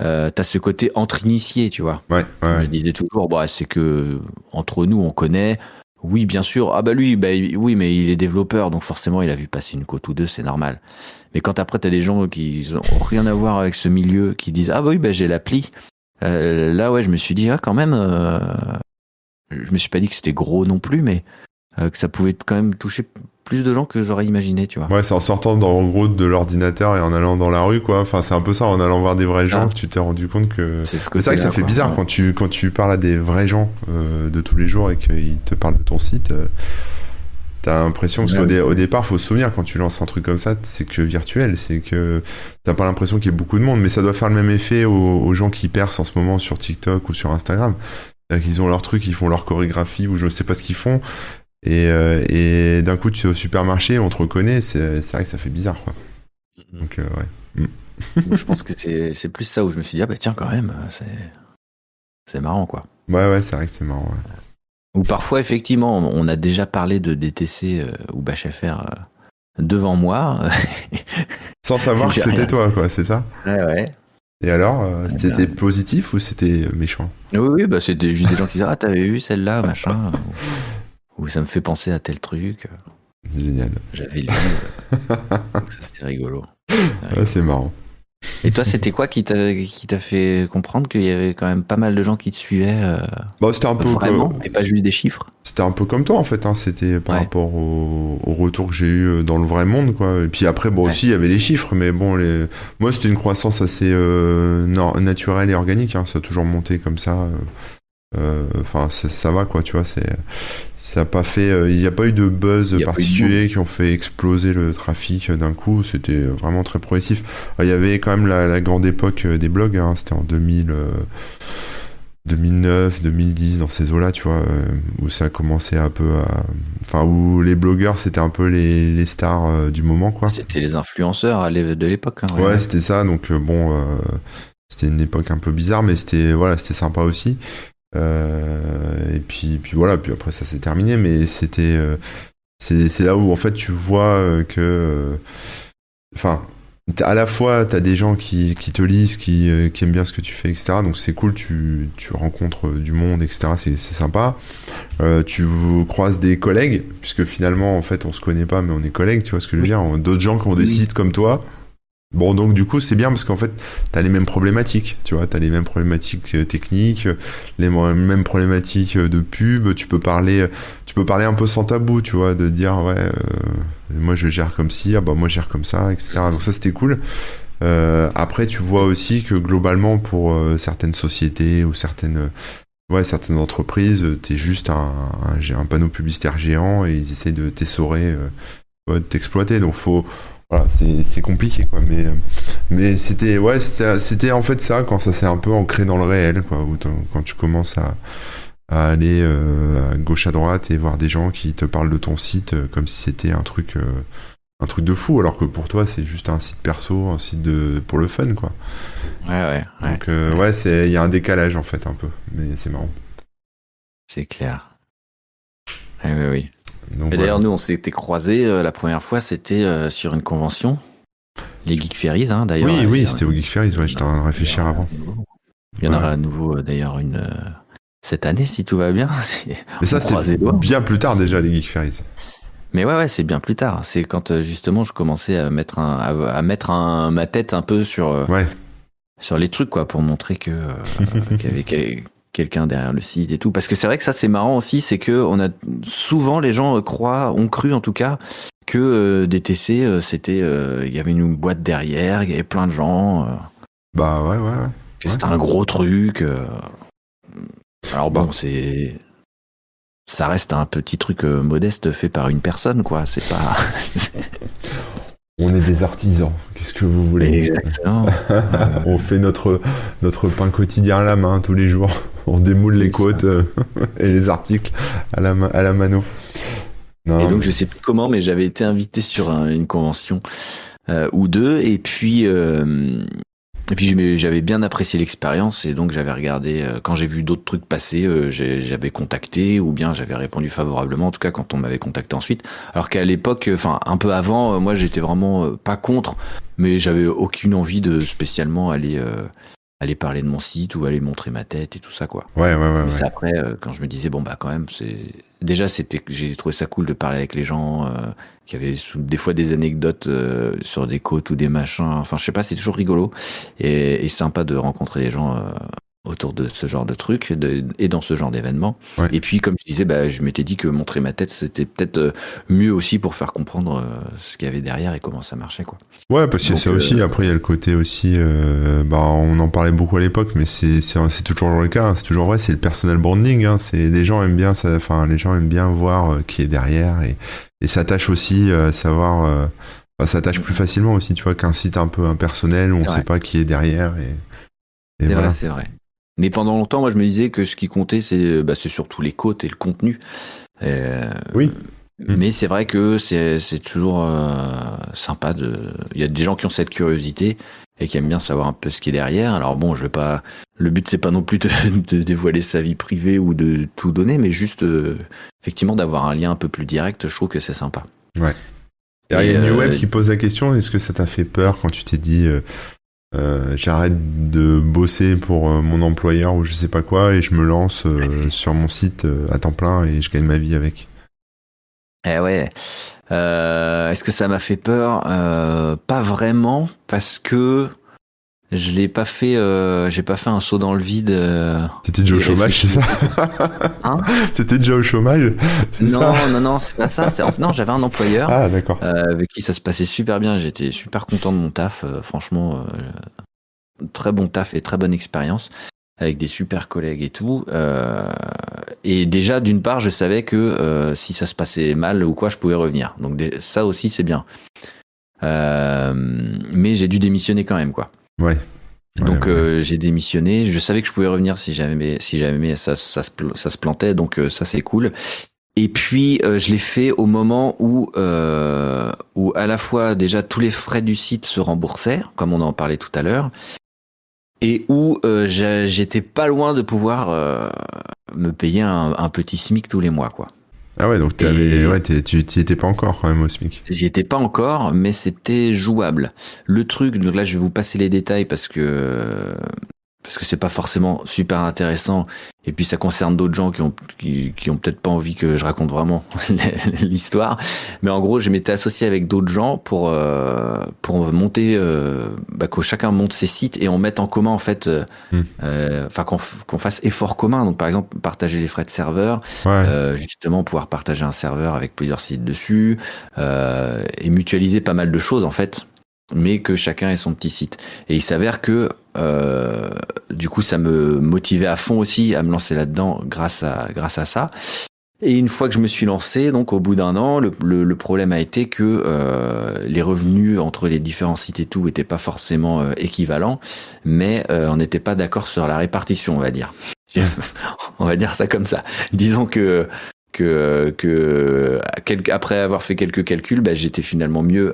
euh, t'as ce côté entre initiés tu vois ouais, ouais, je disais toujours bah c'est que entre nous on connaît oui, bien sûr. Ah bah lui, bah, oui, mais il est développeur, donc forcément il a vu passer une côte ou deux, c'est normal. Mais quand après t'as des gens qui ont rien à voir avec ce milieu, qui disent ah bah oui, bah j'ai l'appli. Euh, là ouais, je me suis dit ah quand même, euh, je me suis pas dit que c'était gros non plus, mais euh, que ça pouvait quand même toucher plus de gens que j'aurais imaginé, tu vois. Ouais, c'est en sortant dans, en gros de l'ordinateur et en allant dans la rue, quoi. Enfin, c'est un peu ça, en allant voir des vrais gens, ah. que tu t'es rendu compte que. C'est vrai que ça fait bizarre quand tu quand tu parles à des vrais gens euh, de tous les jours et qu'ils te parlent de ton site. Euh, T'as l'impression, parce qu'au au départ, faut se souvenir, quand tu lances un truc comme ça, c'est que virtuel, c'est que t'as pas l'impression qu'il y ait beaucoup de monde, mais ça doit faire le même effet aux, gens qui percent en ce moment sur TikTok ou sur Instagram. Ils ont leur truc, ils font leur chorégraphie ou je sais pas ce qu'ils font, et, euh, et d'un coup, tu es au supermarché, on te reconnaît, c'est vrai que ça fait bizarre. Quoi. Mm-hmm. Donc, euh, ouais. Je pense que c'est plus ça où je me suis dit, ah bah tiens, quand même, c'est marrant, quoi. Ouais, ouais, c'est vrai que c'est marrant. Ou parfois, effectivement, on a déjà parlé de DTC euh, ou BHFR devant moi. Sans savoir que c'était toi, quoi, c'est ça Ouais, ouais. Et alors, c'était positif ou c'était méchant? Oui, oui, bah, c'était juste des gens qui disaient Ah, t'avais vu celle-là, machin ou ça me fait penser à tel truc. Génial. J'avais lu. ça, c'était rigolo. Ouais, c'est marrant. Et toi, c'était quoi qui t'a fait comprendre qu'il y avait quand même pas mal de gens qui te suivaient euh, bah, C'était un peu vraiment, et pas juste des chiffres? C'était un peu comme toi en fait. Hein. C'était par rapport au, retour que j'ai eu euh, dans le vrai monde, quoi. Et puis après, bon aussi, il y avait les chiffres, mais bon, les... moi, c'était une croissance assez euh, naturelle et organique. Hein. Ça a toujours monté comme ça. Euh, enfin, ça, va quoi, tu vois. C'est, ça a pas fait, euh, il n'y a pas eu de buzz particulier qui ont fait exploser le trafic d'un coup. C'était vraiment très progressif. Il y avait quand même la, grande époque des blogs. Hein, c'était en 2000. 2009, 2010, dans ces eaux-là, tu vois, euh, où ça a commencé un peu à. Enfin, où les blogueurs, c'était un peu les, stars du moment, quoi. C'était les influenceurs de l'époque. Hein, ouais, c'était ça, donc bon, c'était une époque un peu bizarre, mais c'était voilà, c'était sympa aussi. Euh, et puis, puis voilà, puis après ça s'est terminé, mais c'était euh, c'est là où en fait tu vois euh, que enfin à la fois tu as des gens qui, qui te lisent qui, qui, aiment bien ce que tu fais etc donc c'est cool tu, tu, rencontres du monde etc c'est sympa. Euh, tu croises des collègues puisque finalement en fait on se connaît pas mais on est collègues tu vois ce que je veux dire d'autres gens qui ont des sites comme toi Bon, donc du coup, c'est bien parce qu'en fait, t'as les mêmes problématiques, tu vois, t'as les mêmes problématiques euh, techniques, les mêmes problématiques euh, de pub. Tu peux parler, tu peux parler un peu sans tabou, tu vois, de dire ouais, euh, moi je gère comme ci, ah bah moi je gère comme ça, etc. Donc ça c'était cool. après, tu vois aussi que globalement, pour certaines sociétés ou certaines ouais, certaines entreprises, t'es juste un, un, un, panneau publicitaire géant et ils essayent de t'essorer, de t'exploiter. Donc faut voilà, c'est compliqué quoi. Mais, mais c'était ouais, c'était en fait ça quand ça s'est un peu ancré dans le réel quoi, où quand tu commences à, à aller à gauche à droite et voir des gens qui te parlent de ton site comme si c'était un truc un truc de fou, alors que pour toi, c'est juste un site perso, un site de pour le fun, quoi. Ouais, ouais. ouais. Donc, euh, ouais, c'est il y a un décalage en fait un peu, mais c'est marrant. C'est clair. oui, oui. Et d'ailleurs, nous, on s'était croisés euh, la première fois, c'était euh, sur une convention, les Geek Ferries, hein, d'ailleurs. Oui, oui, c'était au Geek Ferries, ouais, j'étais en train de réfléchir avant. Il y en aura à nouveau, d'ailleurs, une cette année, si tout va bien. Mais ça, c'était bien plus tard déjà, les Geek Ferries. Mais ouais, ouais, c'est bien plus tard. C'est quand euh, justement je commençais à mettre un, à, mettre un, ma tête un peu sur, euh, ouais. sur les trucs, quoi, pour montrer que euh, avait quelqu'un derrière le site et tout. Parce que c'est vrai que ça, c'est marrant aussi, c'est que on a souvent les gens croient, ont cru en tout cas, que DTC, c'était, il y avait une boîte derrière, il y avait plein de gens. bah ouais, ouais, ouais. Que c'était un gros truc. Alors bon, c'est ça reste un petit truc euh, modeste fait par une personne, quoi. C'est pas. On est des artisans. Qu'est-ce que vous voulez Exactement. On fait notre, notre pain quotidien à la main tous les jours. On démoule les côtes euh, et les articles à la, à la mano. Et donc, je sais plus comment, mais j'avais été invité sur une convention euh, ou deux. Et puis, et puis j'avais bien apprécié l'expérience et donc j'avais regardé euh, quand j'ai vu d'autres trucs passer, euh, j'avais contacté ou bien j'avais répondu favorablement en tout cas quand on m'avait contacté ensuite. Alors qu'à l'époque, enfin un peu avant, moi j'étais vraiment pas contre, mais j'avais aucune envie de spécialement aller euh, aller parler de mon site ou aller montrer ma tête et tout ça quoi. Ouais ouais ouais. Mais c'est après quand je me disais bon bah quand même c'est déjà c'était j'ai trouvé ça cool de parler avec les gens euh, qui avaient des fois des anecdotes euh, sur des côtes ou des machins enfin je sais pas c'est toujours rigolo et, et, sympa de rencontrer des gens euh, autour de ce genre de truc et dans ce genre d'événement. Et puis, comme je disais, bah, je m'étais dit que montrer ma tête, c'était peut-être euh, mieux aussi pour faire comprendre euh, ce qu'il y avait derrière et comment ça marchait. Quoi. Ouais, parce que c'est aussi, euh, après, il y a le côté aussi, bah, on en parlait beaucoup à l'époque, mais c'est toujours le cas, hein. c'est toujours vrai, c'est le personal branding. Hein, les gens aiment bien, enfin, les gens aiment bien voir qui est derrière et, et s'attachent aussi à savoir. S'attachent plus facilement aussi, tu vois, qu'un site un peu impersonnel où on ne sait pas qui est derrière. Et, et voilà. c'est vrai. Mais pendant longtemps, moi, je me disais que ce qui comptait, c'est bah, surtout les côtes et le contenu. Euh, oui. Mais c'est vrai que c'est toujours euh, sympa de. Il y a des gens qui ont cette curiosité et qui aiment bien savoir un peu ce qui est derrière. Alors bon, je vais pas. Le but c'est pas non plus de, dévoiler sa vie privée ou de tout donner, mais juste euh, effectivement d'avoir un lien un peu plus direct. Je trouve que c'est sympa. Ouais. il y a New Web qui pose la question est-ce que ça t'a fait peur quand tu t'es dit euh, j'arrête de bosser pour euh, mon employeur ou je sais pas quoi et je me lance euh, sur mon site à temps plein et je gagne ma vie avec. Eh ouais. Est-ce que ça m'a fait peur? Pas vraiment parce que je l'ai pas fait, euh, j'ai pas fait un saut dans le vide. Euh, T'étais déjà au chômage, c'est ça Hein T'étais déjà au chômage Non, ça non, non, c'est pas ça. Non, j'avais un employeur ah, d'accord. Euh, avec qui ça se passait super bien. J'étais super content de mon taf. Euh, franchement, très bon taf et très bonne expérience avec des super collègues et tout. et déjà, d'une part, je savais que si ça se passait mal ou quoi, je pouvais revenir. Donc ça aussi, c'est bien. mais j'ai dû démissionner quand même, quoi. Ouais. Donc euh, j'ai démissionné. Je savais que je pouvais revenir si jamais, si jamais ça, ça, se, ça se plantait. Donc euh, ça c'est cool. Et puis euh, je l'ai fait au moment où, où à la fois déjà tous les frais du site se remboursaient, comme on en parlait tout à l'heure, et où j'étais pas loin de pouvoir me payer un, un, petit SMIC tous les mois, quoi. Ah ouais, donc avais, ouais, tu n'y étais pas encore quand même au SMIC. J'y étais pas encore, mais c'était jouable. Le truc, donc là je vais vous passer les détails parce que parce que c'est pas forcément super intéressant et puis ça concerne d'autres gens qui ont qui, qui ont peut-être pas envie que je raconte vraiment l'histoire mais en gros je m'étais associé avec d'autres gens pour euh, pour monter euh, bah, que chacun monte ses sites et on mette en commun en fait euh, hmm. euh enfin qu'on qu'on fasse effort commun donc par exemple partager les frais de serveur euh, justement pouvoir partager un serveur avec plusieurs sites dessus et mutualiser pas mal de choses en fait mais que chacun ait son petit site. Et il s'avère que euh, du coup, ça me motivait à fond aussi à me lancer là-dedans grâce à grâce à ça. Et une fois que je me suis lancé, donc au bout d'un an, le, problème a été que euh, les revenus entre les différents sites et tout n'étaient pas forcément euh, équivalents, mais on n'était pas d'accord sur la répartition, on va dire. on va dire ça comme ça. Disons que que, que après avoir fait quelques calculs, bah, j'étais finalement mieux,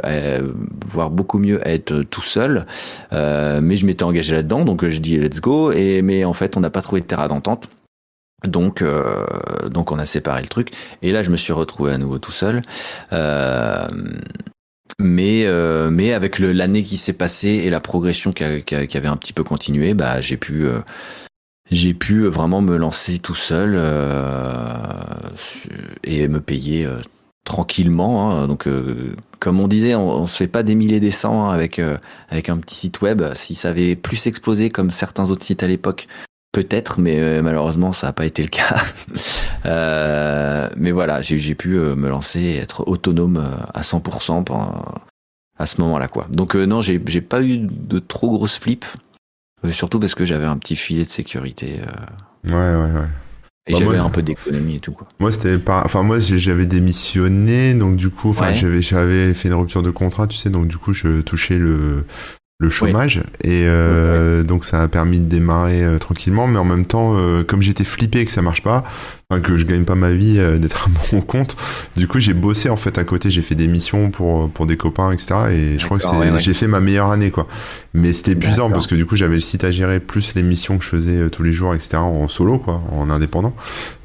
voire beaucoup mieux à être tout seul. Euh, mais je m'étais engagé là-dedans, donc je dis let's go. Et mais en fait, on n'a pas trouvé de terrain d'entente. Donc, euh, donc on a séparé le truc. Et là, je me suis retrouvé à nouveau tout seul. Euh, mais euh, mais avec l'année qui s'est passée et la progression qui, qui, avait un petit peu continué, bah j'ai pu euh, j'ai pu vraiment me lancer tout seul euh, et me payer euh, tranquillement. Hein. Donc, euh, comme on disait, on, on se fait pas des milliers des cents hein, avec avec un petit site web. Si ça avait plus explosé comme certains autres sites à l'époque, peut-être, mais malheureusement, ça n'a pas été le cas. mais voilà, j'ai pu me lancer et être autonome à 100% à ce moment-là, quoi. Donc non, j'ai pas eu de trop grosses flips. Surtout parce que j'avais un petit filet de sécurité. Euh. Ouais, ouais, ouais. Et bah, j'avais un peu d'économie et tout quoi. Moi c'était pas, enfin moi j'avais démissionné donc du coup, enfin j'avais j'avais fait une rupture de contrat, tu sais, donc du coup je touchais le le chômage et euh, donc ça a permis de démarrer euh, tranquillement mais en même temps euh, comme j'étais flippé que ça marche pas enfin, que je gagne pas ma vie d'être à mon compte. Du coup j'ai bossé en fait à côté. J'ai fait des missions pour pour des copains etc et je crois que c'est j'ai fait ma meilleure année quoi. Mais c'était épuisant parce que du coup j'avais le site à gérer plus les missions que je faisais tous les jours etc en solo quoi en indépendant.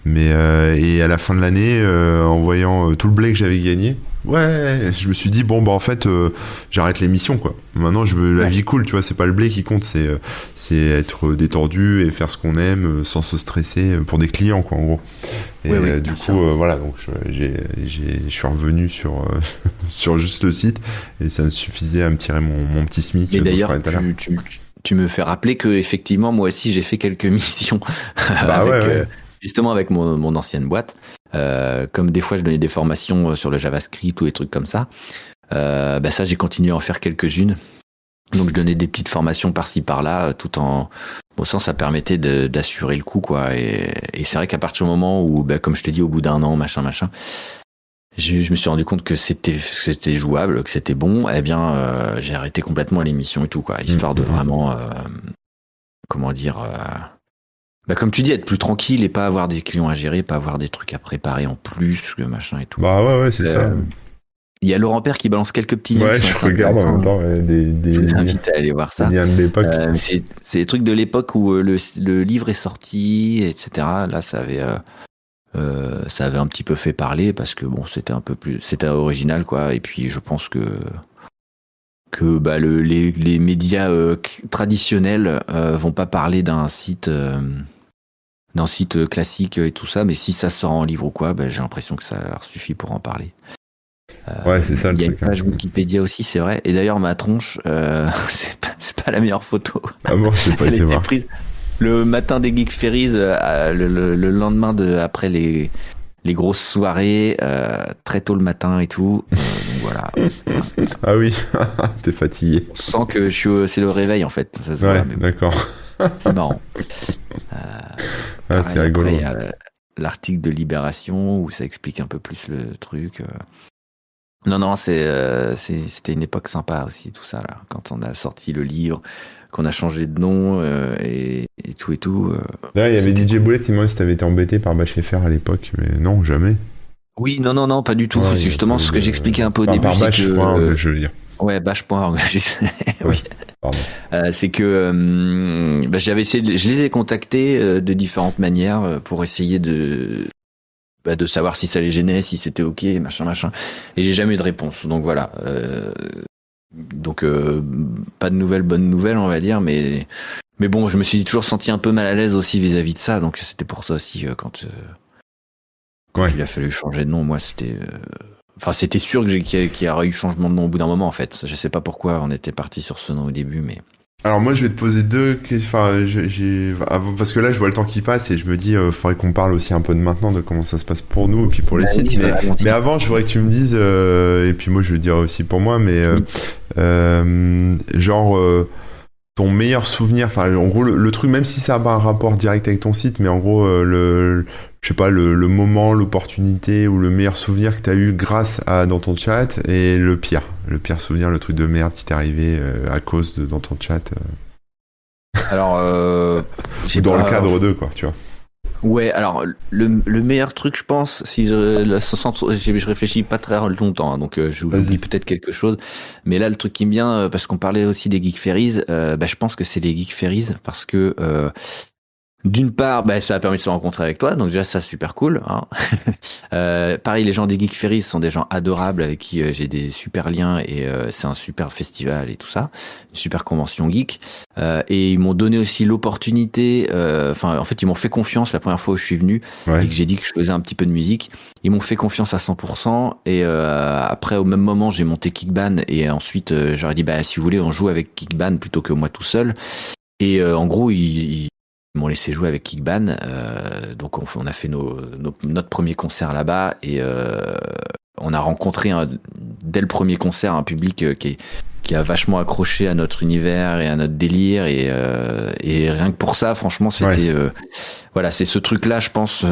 Mais et à la fin de l'année en voyant tout le blé que j'avais gagné Ouais, je me suis dit bon bah en fait euh, j'arrête l'émission quoi. Maintenant je veux la vie cool, tu vois, c'est pas le blé qui compte, c'est euh, c'est être détendu et faire ce qu'on aime euh, sans se stresser pour des clients quoi en gros. Et du coup voilà donc je suis revenu sur sur juste le site et ça me suffisait à me tirer mon, mon petit smic. Et d'ailleurs tu, tu, me fais rappeler que effectivement moi aussi j'ai fait quelques missions bah avec, justement avec mon, mon ancienne boîte. Euh, comme des fois je donnais des formations euh, sur le JavaScript ou des trucs comme ça, euh, bah ça j'ai continué à en faire quelques-unes. Donc je donnais des petites formations par-ci par-là, tout en au sens ça permettait d'assurer le coup quoi. Et, et c'est vrai qu'à partir du moment où, bah, comme je te dis, au bout d'un an, machin, machin, je, je, me suis rendu compte que c'était c'était jouable, que c'était bon. Eh bien, euh, j'ai arrêté complètement l'émission et tout quoi, histoire de mmh, mmh. vraiment, euh, comment dire bah comme tu dis, être plus tranquille et pas avoir des clients à gérer, pas avoir des trucs à préparer en plus, le machin et tout. Bah ouais, ouais, c'est ça. Il y a Laurent Père qui balance quelques petits liens. Ouais, je regarde en même temps. des, des, je vous invite à aller voir ça. Des de l'époque. Euh, c'est, c'est des trucs de l'époque où euh, le, le, livre est sorti, etc. Là, ça avait, euh, ça avait un petit peu fait parler parce que bon, c'était un peu plus, c'était original, quoi. Et puis, je pense que que bah, le, les, les, médias euh, traditionnels vont pas parler d'un site d'un site classique et tout ça, mais si ça sort en livre ou quoi, bah, j'ai l'impression que ça leur suffit pour en parler. Ouais, c'est ça. Il y a une page hein. Wikipédia aussi, c'est vrai. Et d'ailleurs, ma tronche, c'est pas, pas, la meilleure photo. Ah bon, je pas été voir. Prise le matin des Geek Ferries, le, le, le, lendemain de après les les grosses soirées euh, très tôt le matin et tout. Euh, voilà. ah oui, t'es fatigué. On sent que je suis, c'est le réveil en fait. Ça ouais, d'accord. c'est marrant. Euh, ah, c'est rigolo. l'article de Libération où ça explique un peu plus le truc. Non, non, c'est, c'était une époque sympa aussi, tout ça, là, quand on a sorti le livre qu'on a changé de nom euh, et, et, tout et tout. Euh, Là, il y avait DJ Boulet, il m'a si t'avais été embêté par Bacheffer à l'époque, mais non, jamais. Oui, non, non, non, pas du tout. c'est justement ce que j'expliquais un peu au début. Par que, euh, je veux dire. Ouais, Bash.org, je sais. oui. Euh, c'est que euh, bah, j'avais essayé, de, je les ai contactés euh, de différentes manières pour essayer de bah, de savoir si ça les gênait, si c'était ok, machin, machin. Et j'ai jamais eu de réponse. Donc voilà. Donc euh, pas de nouvelles, bonnes nouvelles, on va dire, mais mais bon, je me suis toujours senti un peu mal à l'aise aussi vis-à-vis de ça, donc c'était pour ça aussi euh, quand, euh, il a fallu changer de nom, moi c'était, enfin c'était sûr que qu'il y aurait eu changement de nom au bout d'un moment en fait. Je sais pas pourquoi on était parti sur ce nom au début, mais alors moi je vais te poser deux questions, enfin, j'ai, parce que là je vois le temps qui passe et je me dis, il euh, faudrait qu'on parle aussi un peu de maintenant, de comment ça se passe pour nous et puis pour les bah sites. mais, avant je voudrais que tu me dises, euh, et puis moi je le dirais aussi pour moi, mais euh, genre ton meilleur souvenir, enfin en gros le, truc, même si ça n'a pas un rapport direct avec ton site, mais en gros le, je sais pas, le, le moment, l'opportunité ou le meilleur souvenir que tu as eu grâce à dans ton chat et le pire, le pire souvenir, le truc de merde qui t'est arrivé euh, à cause de dans ton chat. Euh. Alors, euh, dans le cadre d'eux, quoi, tu vois. Ouais, alors le, meilleur truc, je pense, si je, je réfléchis pas très longtemps, hein, donc euh, je vous dis peut-être quelque chose, mais là le truc qui me vient, euh, parce qu'on parlait aussi des Geek Ferries, euh, bah, je pense que c'est les Geek Ferries parce que d'une part, bah, ça a permis de se rencontrer avec toi, donc déjà ça super cool. Hein. euh, pareil, les gens des Geek Ferries sont des gens adorables avec qui euh, j'ai des super liens et euh, c'est un super festival et tout ça, une super convention geek. Euh, et ils m'ont donné aussi l'opportunité, enfin en fait ils m'ont fait confiance la première fois où je suis venu et que j'ai dit que je faisais un petit peu de musique. Ils m'ont fait confiance à 100% et après au même moment j'ai monté Kickban et ensuite j'aurais dit bah si vous voulez on joue avec Kickban plutôt que moi tout seul. Et en gros, ils, ils m'ont laissé jouer avec Kickban. Euh, donc on, on, a fait nos, notre premier concert là-bas et euh, on a rencontré un, dès le premier concert un public euh, qui, qui a vachement accroché à notre univers et à notre délire et, euh, et rien que pour ça, franchement, c'était euh, voilà, c'est ce truc-là, je pense,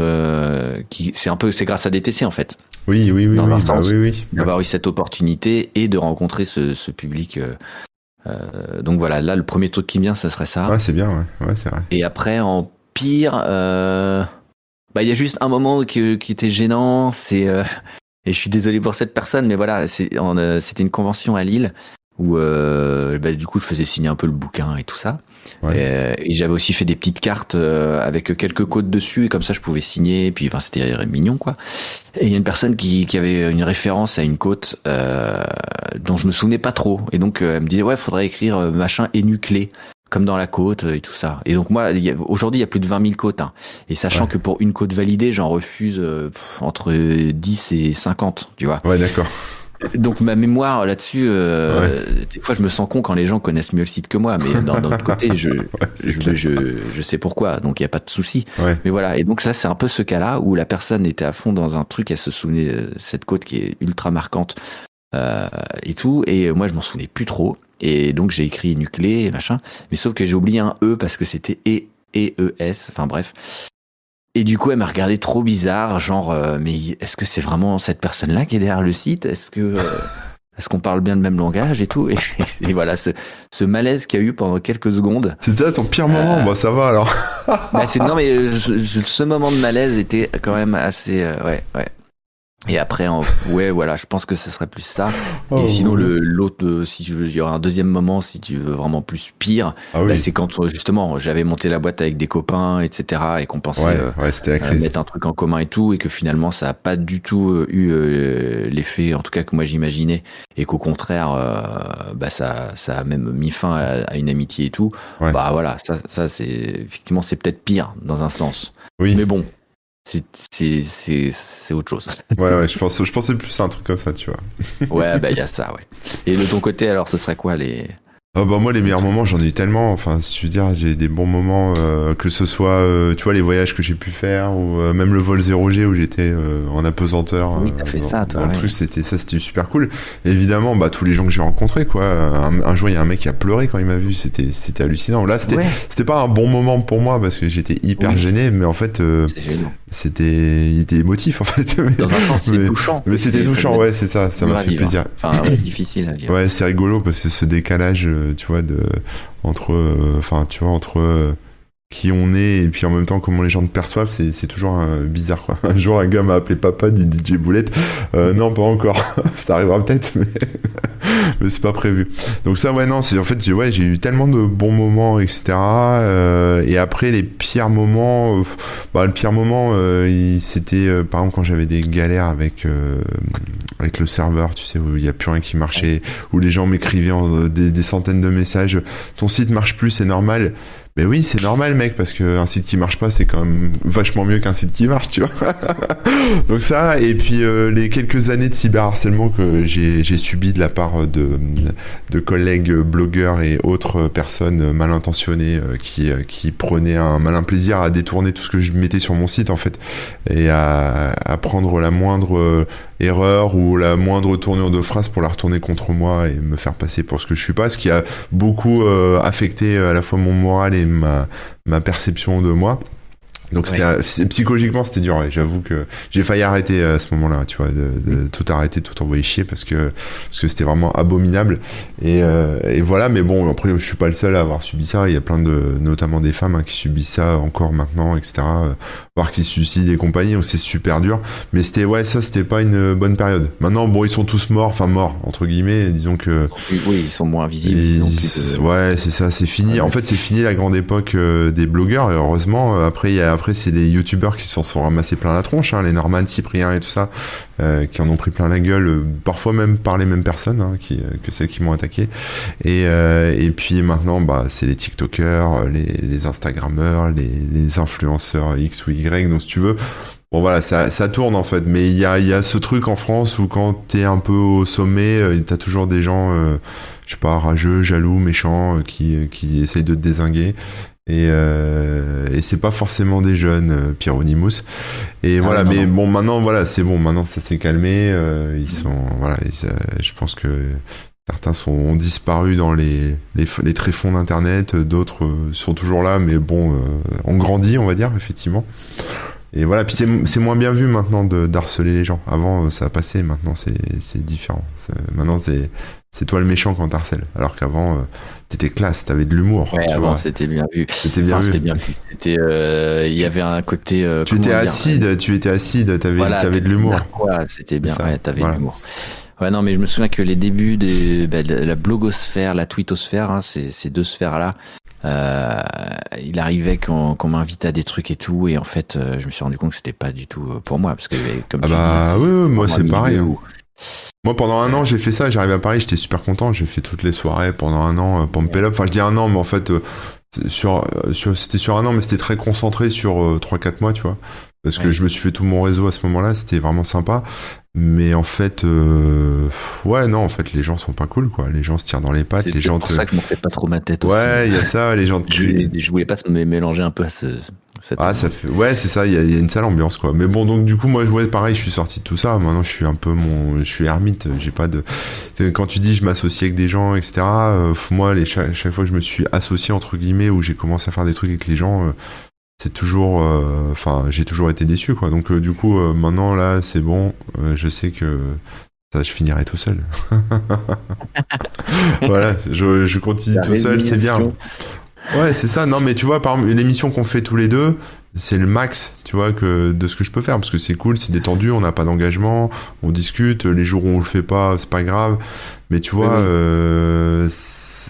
qui c'est un peu c'est grâce à DTC en fait. Oui, oui, oui, dans oui, un bah oui, oui. d'avoir eu cette opportunité et de rencontrer ce, ce public euh, donc voilà, là le premier truc qui me vient, ce serait ça. Ouais, c'est bien, ouais, ouais c'est vrai. Et après, en pire, euh... bah il y a juste un moment qui, qui était gênant, c'est euh... et je suis désolé pour cette personne, mais voilà, euh, c'était une convention à Lille où euh, bah, du coup je faisais signer un peu le bouquin et tout ça. Euh, et, j'avais aussi fait des petites cartes euh, avec quelques codes dessus et comme ça je pouvais signer. Et puis enfin c'était mignon quoi. Et il y a une personne qui, qui avait une référence à une côte euh, dont je me souvenais pas trop. Et donc elle me disait ouais faudrait écrire machin énuclé comme dans la côte et tout ça. Et donc moi, aujourd'hui, il y a plus de 20 000 côtes. Hein. Et sachant que pour une côte validée, j'en refuse entre 10 et 50, tu vois. Ouais, d'accord. Donc ma mémoire là-dessus, euh, des fois je me sens con quand les gens connaissent mieux le site que moi, mais d'un autre côté, je, je, je, je, sais pourquoi, donc il n'y a pas de souci. Mais voilà, et donc ça c'est un peu ce cas-là où la personne était à fond dans un truc, elle se souvenait de cette côte qui est ultra marquante euh, et tout, et moi je m'en souvenais plus trop, et donc j'ai écrit nuclé et machin, mais sauf que j'ai oublié un E parce que c'était E E E S, enfin bref. Et du coup, elle m'a regardé trop bizarre, genre, euh, mais est-ce que c'est vraiment cette personne-là qui est derrière le site? Est-ce que euh, est-ce qu'on parle bien le même langage et tout? Et, voilà, ce, ce malaise qu'il y a eu pendant quelques secondes. C'était ton pire moment, euh, bah ça va alors. bah, non mais ce moment de malaise était quand même assez, ouais, ouais. Et après, ouais, voilà, je pense que ce serait plus ça. et oh, sinon, le l'autre, si je veux, il y aura un deuxième moment, si tu veux vraiment plus pire, ah bah, c'est quand justement j'avais monté la boîte avec des copains, etc., et qu'on pensait euh, mettre un truc en commun et tout, et que finalement ça a pas du tout euh, eu euh, l'effet, en tout cas que moi j'imaginais, et qu'au contraire, bah ça, ça a même mis fin à, une amitié et tout. Bah voilà, ça, ça c'est effectivement c'est peut-être pire dans un sens. Oui. Mais bon, c'est autre chose. Ouais, ouais, je, pense, je pensais plus à un truc comme ça, tu vois. ouais, bah il y a ça, ouais. Et de ton côté, alors, ce serait quoi les, Oh bah moi les meilleurs moments j'en ai eu tellement. Enfin si tu veux dire j'ai des bons moments euh, que ce soit euh, tu vois les voyages que j'ai pu faire ou euh, même le vol 0G où j'étais en apesanteur oui fait ça toi un truc c'était ça c'était super cool. Évidemment bah tous les gens que j'ai rencontrés quoi. Un, jour il y a un mec qui a pleuré quand il m'a vu. C'était c'était hallucinant. Là c'était c'était pas un bon moment pour moi parce que j'étais hyper gêné mais en fait c'était il était émotif en fait. Dans un sens c'était touchant. mais c'était touchant ouais c'est ça ça m'a fait plaisir. Enfin ouais, difficile à vivre. Ouais c'est rigolo parce que ce décalage tu vois, de, entre, euh, enfin, tu vois, entre euh, qui on est et puis en même temps comment les gens te perçoivent, c'est toujours bizarre. Quoi. Un jour, un gars m'a appelé papa, dit DJ Boulette. Euh, non, pas encore. ça arrivera peut-être, mais, mais c'est pas prévu. Donc ça, ouais, non, c'est en fait, j'ai ouais, j'ai eu tellement de bons moments, etc. Euh, et après, les pires moments, euh, bah, le pire moment, c'était par exemple quand j'avais des galères avec avec le serveur, tu sais, où il y a plus rien qui marchait, où les gens m'écrivaient des, des centaines de messages. Ton site marche plus, c'est normal. Mais oui, c'est normal, mec, parce qu'un site qui marche pas, c'est quand même vachement mieux qu'un site qui marche, tu vois. Donc ça, et puis euh, les quelques années de cyberharcèlement que j'ai subi de la part de, de collègues blogueurs et autres personnes mal intentionnées euh, qui, euh, qui prenaient un malin plaisir à détourner tout ce que je mettais sur mon site, en fait, et à, à prendre la moindre erreur ou la moindre tournure de phrase pour la retourner contre moi et me faire passer pour ce que je suis pas, ce qui a beaucoup affecté à la fois mon moral et ma, perception de moi. Donc c'était psychologiquement c'était dur. J'avoue que j'ai failli arrêter à ce moment-là, tu vois, de, tout arrêter, tout envoyer chier parce que parce que c'était vraiment abominable. Et, euh, et, voilà, mais bon, après je suis pas le seul à avoir subi ça. Il y a plein de, notamment des femmes hein, qui subissent ça encore maintenant, etc. Euh, voir qu'ils se suicident et compagnie, donc c'est super dur. Mais c'était ouais, ça c'était pas une bonne période. Maintenant, bon, ils sont tous morts, enfin morts entre guillemets. Disons que oui, ils sont moins visibles. Ouais, c'est ça, c'est fini. En fait, c'est fini la grande époque euh, des blogueurs. Et heureusement, après il y a après, c'est les youtubeurs qui s'en sont ramassés plein la tronche, hein, les Norman, Cyprien et tout ça, euh, qui en ont pris plein la gueule, euh, parfois même par les mêmes personnes hein, euh, que celles qui m'ont attaqué. Et, puis maintenant, bah, c'est les TikTokers, les, les Instagrammeurs, les, influenceurs X ou Y. Donc, si tu veux, Bon voilà, ça, tourne en fait, mais il y a, ce truc en France où quand t'es un peu au sommet, t'as toujours des gens, je sais pas, rageux, jaloux, méchants, qui, qui essayent de te désinguer. Et, euh, et c'est pas forcément des jeunes, euh, Pyronymous. Et ah voilà, mais bon, maintenant, voilà, c'est bon, maintenant ça s'est calmé. Euh, ils sont, voilà, euh, je pense que certains sont, ont disparu dans les, les, les tréfonds d'Internet, d'autres sont toujours là, mais bon, ont grandi, on va dire, effectivement. Et voilà, puis c'est moins bien vu maintenant de d'harceler les gens. Avant, ça a passé, maintenant c'est différent. Maintenant, c'est toi le méchant quand t'harcèles. Alors qu'avant, t'étais classe, t'avais de l'humour. Ouais, avant c'était bien vu. C'était bien vu. bien C'était, euh, il y avait un côté. Euh, tu étais acide, tu étais acide, t'avais, avais de l'humour. c'était bien. Ouais, t'avais de l'humour. Ouais, non, mais je me souviens que les débuts bah, de la blogosphère, la tweetosphère, hein, ces, ces deux sphères-là, euh, il arrivait qu'on m'invitait à des trucs et tout, et en fait, euh, je me suis rendu compte que c'était pas du tout pour moi, parce que comme ah bah oui, oui, moi c'est pareil. Hein. Moi, pendant un an, j'ai fait ça. J'arrivais à Paris, j'étais super content. J'ai fait toutes les soirées pendant un an, euh, me Up. Enfin, je dis un an, mais en fait, euh, sur, euh, sur c'était sur un an, mais c'était très concentré sur 3-4 mois, tu vois. Parce que je me suis fait tout mon réseau à ce moment-là, c'était vraiment sympa. Mais en fait, ouais, non, en fait, les gens sont pas cool, quoi. Les gens se tirent dans les pattes. Les gens pour ça que je montais pas trop ma tête. Ouais, il y a ça, les gens. je, je voulais pas me mélanger un peu à ce, ah, ça fait... Ouais, c'est ça, il y, a une sale ambiance, quoi. Mais bon, donc du coup, moi, je vois pareil, je suis sorti de tout ça. Maintenant, je suis un peu mon. Je suis ermite, j'ai pas de. Quand tu dis je m'associe avec des gens, etc., euh, moi, les, chaque, fois que je me suis associé, entre guillemets, où j'ai commencé à faire des trucs avec les gens, euh, c'est toujours. Euh, enfin, j'ai toujours été déçu, quoi. Donc, du coup, maintenant, là, c'est bon, je sais que. Ça, je finirai tout seul. voilà, je, je continue tout seul, c'est bien. Ouais, c'est ça. Non, mais tu vois, par l'émission qu'on fait tous les deux, c'est le max, tu vois, que de ce que je peux faire parce que c'est cool, c'est détendu, on n'a pas d'engagement, on discute. Les jours où on le fait pas, c'est pas grave. Mais tu vois, euh,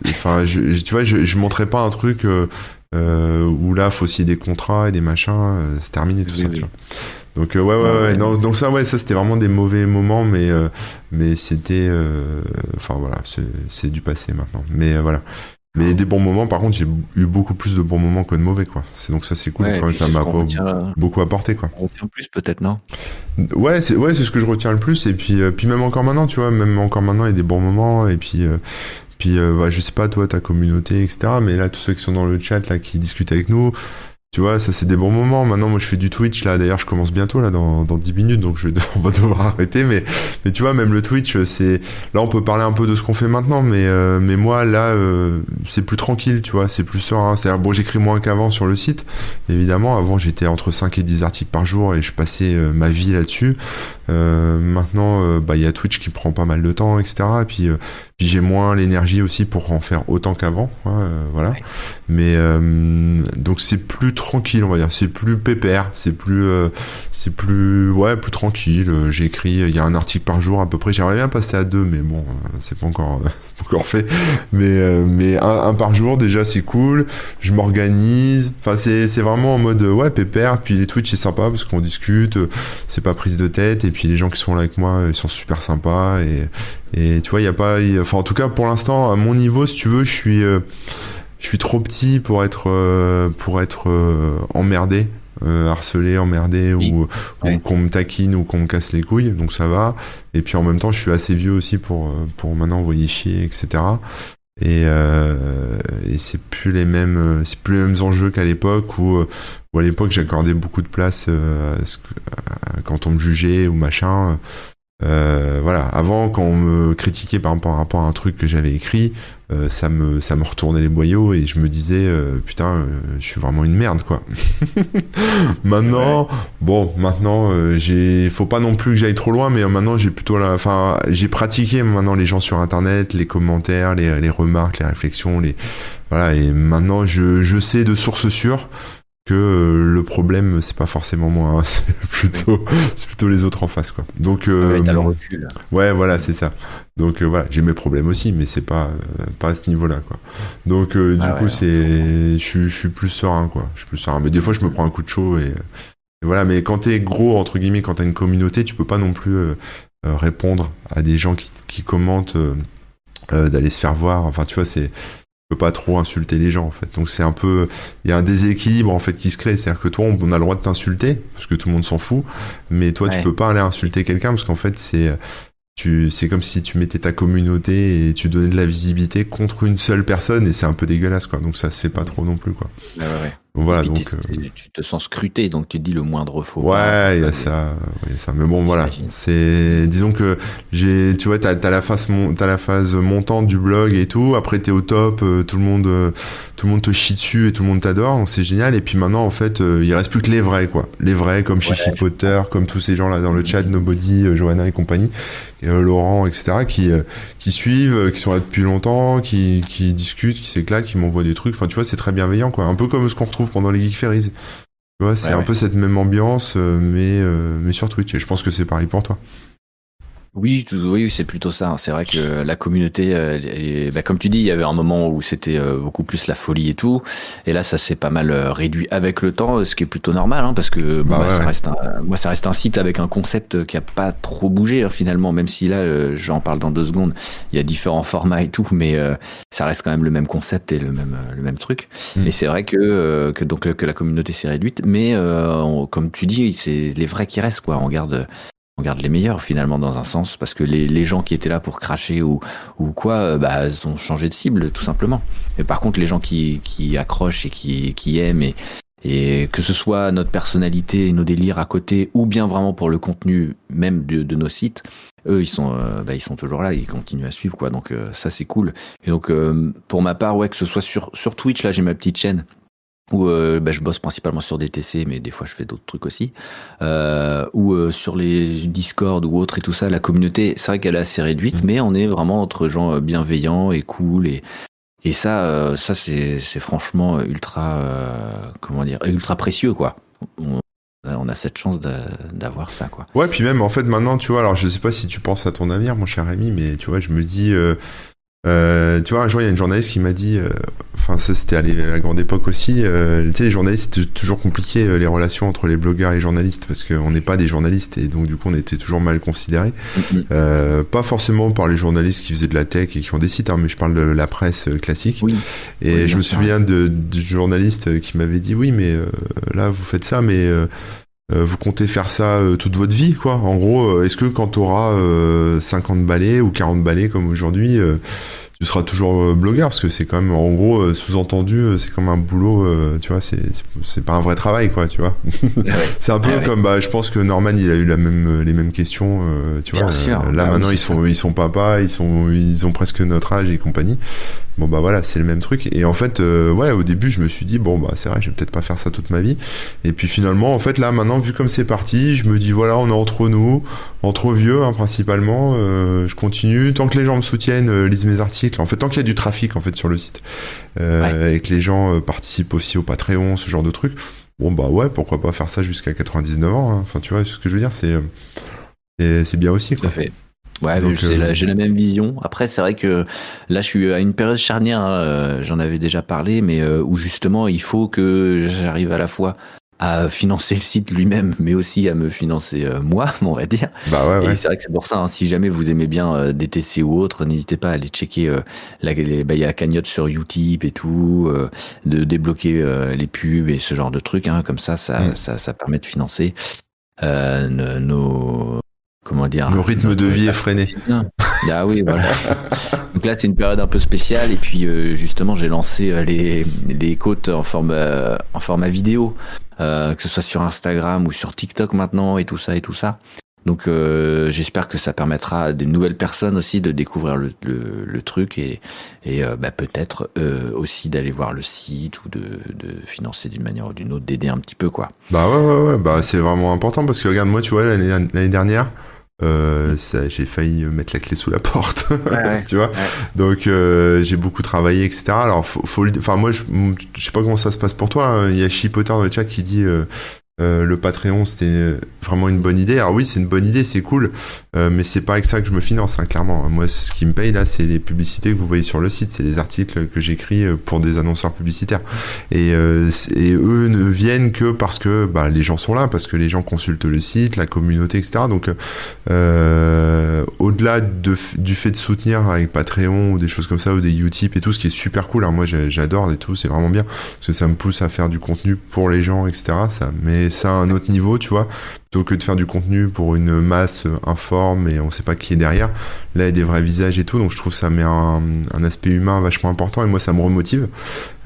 enfin, je, tu vois, je, je montrais pas un truc euh, euh, où là, faut signer des contrats et des machins, euh, c'est terminé tout ça. Tu vois. Donc ouais, ouais, ouais. Non, donc ça, ouais, ça c'était vraiment des mauvais moments, mais mais c'était, enfin voilà, c'est du passé maintenant. Mais voilà. Mais des bons moments, par contre, j'ai eu beaucoup plus de bons moments que de mauvais, quoi. C'est donc ça, c'est cool. ça m'a beaucoup apporté, quoi. On retient plus, peut-être, non? Ouais, c'est ouais, c'est ce que je retiens le plus. Et puis, euh, puis même encore maintenant, tu vois, même encore maintenant, il y a des bons moments. Et puis, euh, puis, euh, je sais pas, toi, ta communauté, etc. Mais là, tous ceux qui sont dans le chat, là, qui discutent avec nous, tu vois, ça c'est des bons moments. Maintenant, moi je fais du Twitch là. D'ailleurs, je commence bientôt là dans, dans 10 minutes, donc je vais, on va devoir arrêter. Mais, mais tu vois, même le Twitch, c'est là on peut parler un peu de ce qu'on fait maintenant, mais euh, mais moi là euh, c'est plus tranquille, tu vois, c'est plus serein. C'est-à-dire bon, j'écris moins qu'avant sur le site. Évidemment, avant j'étais entre 5 et 10 articles par jour et je passais euh, ma vie là-dessus. maintenant, bah il y a Twitch qui prend pas mal de temps, etc. Et puis puis j'ai moins l'énergie aussi pour en faire autant qu'avant, hein, voilà. Mais donc c'est plus tranquille, on va dire. C'est plus pépère, c'est plus, euh, c'est plus, ouais, plus tranquille. J'écris, il y a un article par jour à peu près. J'aimerais bien passer à deux, mais bon, euh, c'est pas encore, encore fait. Mais, euh, mais un, par jour déjà, c'est cool. Je m'organise. Enfin, c'est, vraiment en mode, ouais, pépère. Puis les Twitch, c'est sympa parce qu'on discute. C'est pas prise de tête. Et puis les gens qui sont là avec moi, ils sont super sympas. Et, et tu vois, il y a pas, enfin, en tout cas, pour l'instant, à mon niveau, si tu veux, je suis je suis trop petit pour être euh, pour être euh, emmerdé euh, harcelé, emmerdé ou, qu'on me taquine ou qu'on me casse les couilles, donc ça va. Et puis en même temps, je suis assez vieux aussi pour pour maintenant envoyer chier, etc. Et, et c'est plus les mêmes c'est plus les mêmes enjeux qu'à l'époque où, où à l'époque j'accordais beaucoup de place quand on me jugeait ou machin Euh, voilà, avant quand on me critiquait par rapport à un truc que j'avais écrit, euh, ça me ça me retournait les boyaux et je me disais euh, putain, je suis vraiment une merde quoi. maintenant, bon, maintenant j'ai faut pas non plus que j'aille trop loin, mais maintenant j'ai plutôt la, enfin j'ai pratiqué maintenant les gens sur internet, les commentaires, les, les remarques, les réflexions, les voilà et maintenant je je sais de sources sûres que euh, le problème c'est pas forcément moi hein, c'est plutôt c'est plutôt les autres en face quoi. Donc euh, ouais, le recul. ouais voilà c'est ça. Donc euh, voilà j'ai mes problèmes aussi mais c'est pas pas à ce niveau là quoi. Donc du ah coup c'est je suis plus serein quoi. Je suis plus serein. Mais des fois je me prends un coup de chaud et, voilà. Mais quand t'es gros entre guillemets quand t'as une communauté tu peux pas non plus répondre à des gens qui, qui commentent d'aller se faire voir. Enfin tu vois c'est peut pas trop insulter les gens en fait. Donc c'est un peu il y a un déséquilibre en fait qui se crée, c'est-à-dire que toi on a le droit de t'insulter parce que tout le monde s'en fout, mais toi tu peux pas aller insulter quelqu'un parce qu'en fait c'est tu c'est comme si tu mettais ta communauté et tu donnais de la visibilité contre une seule personne et c'est un peu dégueulasse quoi. Donc ça se fait pas trop non plus quoi. Ouais. Voilà, donc, euh, tu te sens scruté, donc tu te dis le moindre faux. Ouais, il y a ça, ça. Mais bon, voilà. C'est, disons que j'ai, tu vois, t'as as la phase, as la phase montante du blog et tout. Après, t'es au top, euh, tout le monde, euh, tout le monde te chie dessus et tout le monde t'adore, donc c'est génial. Et puis maintenant, en fait, il reste plus que les vrais, quoi. Les vrais, comme Chichi Potter, comme tous ces gens là dans le chat, Nobody, Johanna et compagnie, Laurent, etc., qui, qui suivent, qui sont là depuis longtemps, qui, qui discutent, qui s'éclatent, qui m'envoient des trucs. Enfin, tu vois, c'est très bienveillant, quoi. Un peu comme ce qu'on retrouve pendant les Geek Ferries. Tu vois, c'est un peu cette même ambiance, euh, mais, euh, mais sur Twitch. Et je pense que c'est pareil pour toi. Oui, oui, c'est plutôt ça. C'est vrai que la communauté, euh, bah, comme tu dis, il y avait un moment où c'était euh, beaucoup plus la folie et tout, et là, ça s'est pas mal euh, réduit avec le temps, ce qui est plutôt normal, hein, parce que bah, ça reste un, moi, ça reste un site avec un concept qui a pas trop bougé hein, finalement, même si là, j'en parle dans deux secondes, il y a différents formats et tout, mais ça reste quand même le même concept et le même le même truc. Mm. Et c'est vrai que que donc que la communauté s'est réduite, mais comme tu dis, c'est les vrais qui restent quoi. On garde on garde les meilleurs finalement dans un sens parce que les, les gens qui étaient là pour cracher ou, ou quoi euh, bah ont changé de cible tout simplement. Mais par contre les gens qui, qui accrochent et qui, qui aiment et, et que ce soit notre personnalité et nos délires à côté ou bien vraiment pour le contenu même de, de nos sites eux ils sont euh, bah, ils sont toujours là ils continuent à suivre quoi. Donc euh, ça c'est cool. Et donc pour ma part ouais que ce soit sur sur Twitch là j'ai ma petite chaîne où euh, bah, je bosse principalement sur des TC, mais des fois je fais d'autres trucs aussi. Euh, ou euh, sur les Discord ou autres et tout ça, la communauté, c'est vrai qu'elle est assez réduite, mmh. mais on est vraiment entre gens euh, bienveillants et cool et et ça, euh, ça c'est c'est franchement ultra comment dire ultra précieux quoi. On, on a cette chance d'avoir ça quoi. Ouais, puis même en fait maintenant tu vois, alors je sais pas si tu penses à ton avenir, mon cher ami, mais tu vois, je me dis euh, tu vois, un jour, il y a une journaliste qui m'a dit, euh, enfin, ça c'était à la grande époque aussi, euh, tu sais, les journalistes, c'est toujours compliqué euh, les relations entre les blogueurs et les journalistes parce qu'on n'est pas des journalistes et donc du coup, on était toujours mal considérés. Mm-hmm. euh, pas forcément par les journalistes qui faisaient de la tech et qui ont des sites, hein, mais je parle de la presse classique. Oui. Et je me souviens de, de journaliste qui m'avait dit, oui, mais là, vous faites ça, mais vous comptez faire ça toute votre vie, quoi. En gros, est-ce que quand tu auras 50 balais ou 40 balais comme aujourd'hui, tu seras toujours euh, blogueur parce que c'est quand même en gros euh, sous-entendu euh, c'est comme un boulot tu vois c'est c'est pas un vrai travail quoi tu vois. Ah c'est un peu ah comme bah je pense que Norman il a eu la même les mêmes questions tu vois là ah maintenant ils sont ils sont papa ils sont ils ont presque notre âge et compagnie. Bon bah voilà c'est le même truc. Et en fait ouais au début je me suis dit bon bah c'est vrai je vais peut-être pas faire ça toute ma vie. Et puis finalement en fait là maintenant vu comme c'est parti je me dis voilà on est entre nous entre vieux hein, principalement je continue. Tant que les gens me soutiennent lisent mes articles en fait, tant qu'il y a du trafic en fait sur le site euh, et que les gens euh, participent aussi au Patreon, ce genre de trucs, bon bah ouais, pourquoi pas faire ça jusqu'à 99 ans. Hein. Enfin, tu vois ce que je veux dire, c'est euh, c'est bien aussi. Quoi. fait. Ouais, j'ai la, même vision. Après, c'est vrai que là, je suis à une période charnière. Hein, j'en avais déjà parlé, mais où justement, il faut que j'arrive à la fois à financer le site lui-même, mais aussi à me financer euh, moi, on va dire. Bah ouais, ouais. Et c'est vrai que c'est pour ça, hein, si jamais vous aimez bien euh, DTC ou autre, n'hésitez pas à aller checker. Euh, la, bah, il y a la cagnotte sur Utip et tout, de débloquer les pubs et ce genre de trucs. Hein, comme ça, ça, mm. ça, ça, permet de financer nos comment dire le rythme de vie effréné. Ah oui, voilà. Donc là, c'est une période un peu spéciale et puis justement, j'ai lancé les les côtes en format en format vidéo. Euh, que ce soit sur Instagram ou sur TikTok maintenant et tout ça et tout ça. Donc euh, j'espère que ça permettra à des nouvelles personnes aussi de découvrir le, le, truc et, et euh, bah, peut-être euh, aussi d'aller voir le site ou de, de financer d'une manière ou d'une autre, d'aider un petit peu quoi. Bah ouais ouais ouais, bah c'est vraiment important parce que regarde moi tu vois l'année dernière euh, j'ai failli mettre la clé sous la porte, tu vois. Donc euh, j'ai beaucoup travaillé, etc. Alors faut, faut enfin moi je, je sais pas comment ça se passe pour toi. Hein. Il y a Chipotter dans le chat qui dit euh, euh, le Patreon, c'était vraiment une bonne idée. Alors oui, c'est une bonne idée, c'est cool, euh, mais c'est pas avec ça que je me finance, hein, clairement. Moi, ce qui me paye là, c'est les publicités que vous voyez sur le site, c'est les articles que j'écris euh, pour des annonceurs publicitaires. Et, eux ne viennent que parce que bah, les gens sont là, parce que les gens consultent le site, la communauté, etc. Donc, au-delà de, du fait de soutenir avec Patreon ou des choses comme ça, ou des Utip et tout, ce qui est super cool, hein, moi j'adore et tout, c'est vraiment bien, parce que ça me pousse à faire du contenu pour les gens, etc. Mais ça à un autre niveau, tu vois, plutôt que de faire du contenu pour une masse informe et on sait pas qui est derrière. Là, il y a des vrais visages et tout, donc je trouve ça met un, aspect humain vachement important et moi, ça me remotive.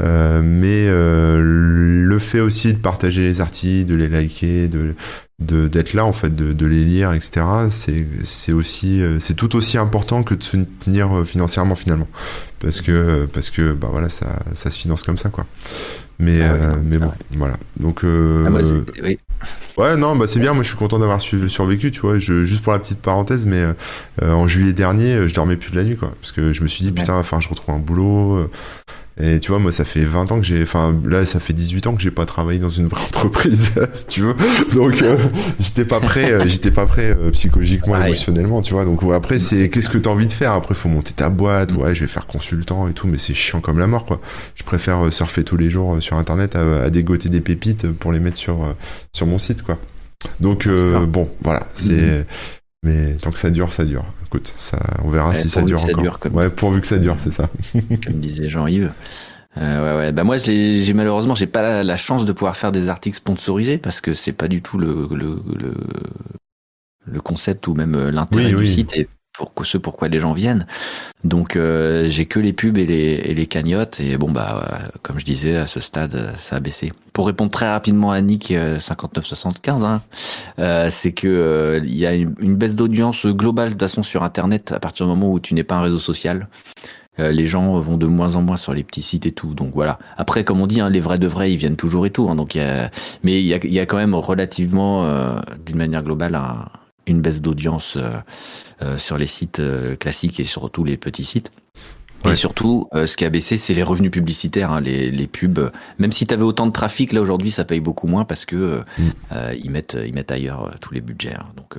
Euh, mais euh, le fait aussi de partager les articles, de les liker, de d'être là en fait de, les lire etc c'est c'est aussi euh, c'est tout aussi important que de se tenir financièrement finalement parce que parce que bah voilà ça ça se finance comme ça quoi mais, ah euh, mais bon, voilà. Donc, euh, ah, oui. ouais, non, bah c'est bien. Moi, je suis content d'avoir survécu, tu vois. Je, juste pour la petite parenthèse, mais euh, en juillet dernier, je dormais plus de la nuit, quoi. Parce que je me suis dit, putain, enfin, je retrouve un boulot. Et tu vois, moi, ça fait 20 ans que j'ai, enfin, là, ça fait 18 ans que j'ai pas travaillé dans une vraie entreprise, si tu veux. Donc, euh, j'étais pas prêt, euh, j'étais pas prêt euh, psychologiquement, émotionnellement, tu vois. Donc, après, c'est qu'est-ce que t'as envie de faire? Après, faut monter ta boîte, mm. ouais, je vais faire consultant et tout, mais c'est chiant comme la mort, quoi. Je préfère surfer tous les jours sur Internet à, dégoter des pépites pour les mettre sur, sur mon site, quoi. Donc, bon, voilà, c'est. Mais tant que ça dure, ça dure. Écoute, ça, on verra si ça dure encore. Ouais, pourvu que ça dure, c'est ça. comme disait Jean-Yves. Euh, ouais, ouais. Bah moi, j'ai malheureusement, j'ai pas la, chance de pouvoir faire des articles sponsorisés parce que c'est pas du tout le, le, le, le concept ou même l'intérêt du site. Et pour ce pourquoi les gens viennent. Donc euh, j'ai que les pubs et les, et les cagnottes et bon bah comme je disais à ce stade ça a baissé. Pour répondre très rapidement à Nick 5975, euh, hein, euh, c'est que il y a une, baisse d'audience globale de façon sur Internet à partir du moment où tu n'es pas un réseau social. les gens vont de moins en moins sur les petits sites et tout. Donc voilà. Après, comme on dit, hein, les vrais de vrais, ils viennent toujours et tout. Hein, donc, y a... mais il y a, y a, quand même relativement, d'une manière globale, un, une baisse d'audience euh, euh, sur les sites euh, classiques et sur tous les petits sites. Et surtout, ce qui a baissé, c'est les revenus publicitaires, hein, les, les, pubs. Même si tu avais autant de trafic, là aujourd'hui, ça paye beaucoup moins parce que mm. ils mettent ils mettent ailleurs tous les budgets. Hein. donc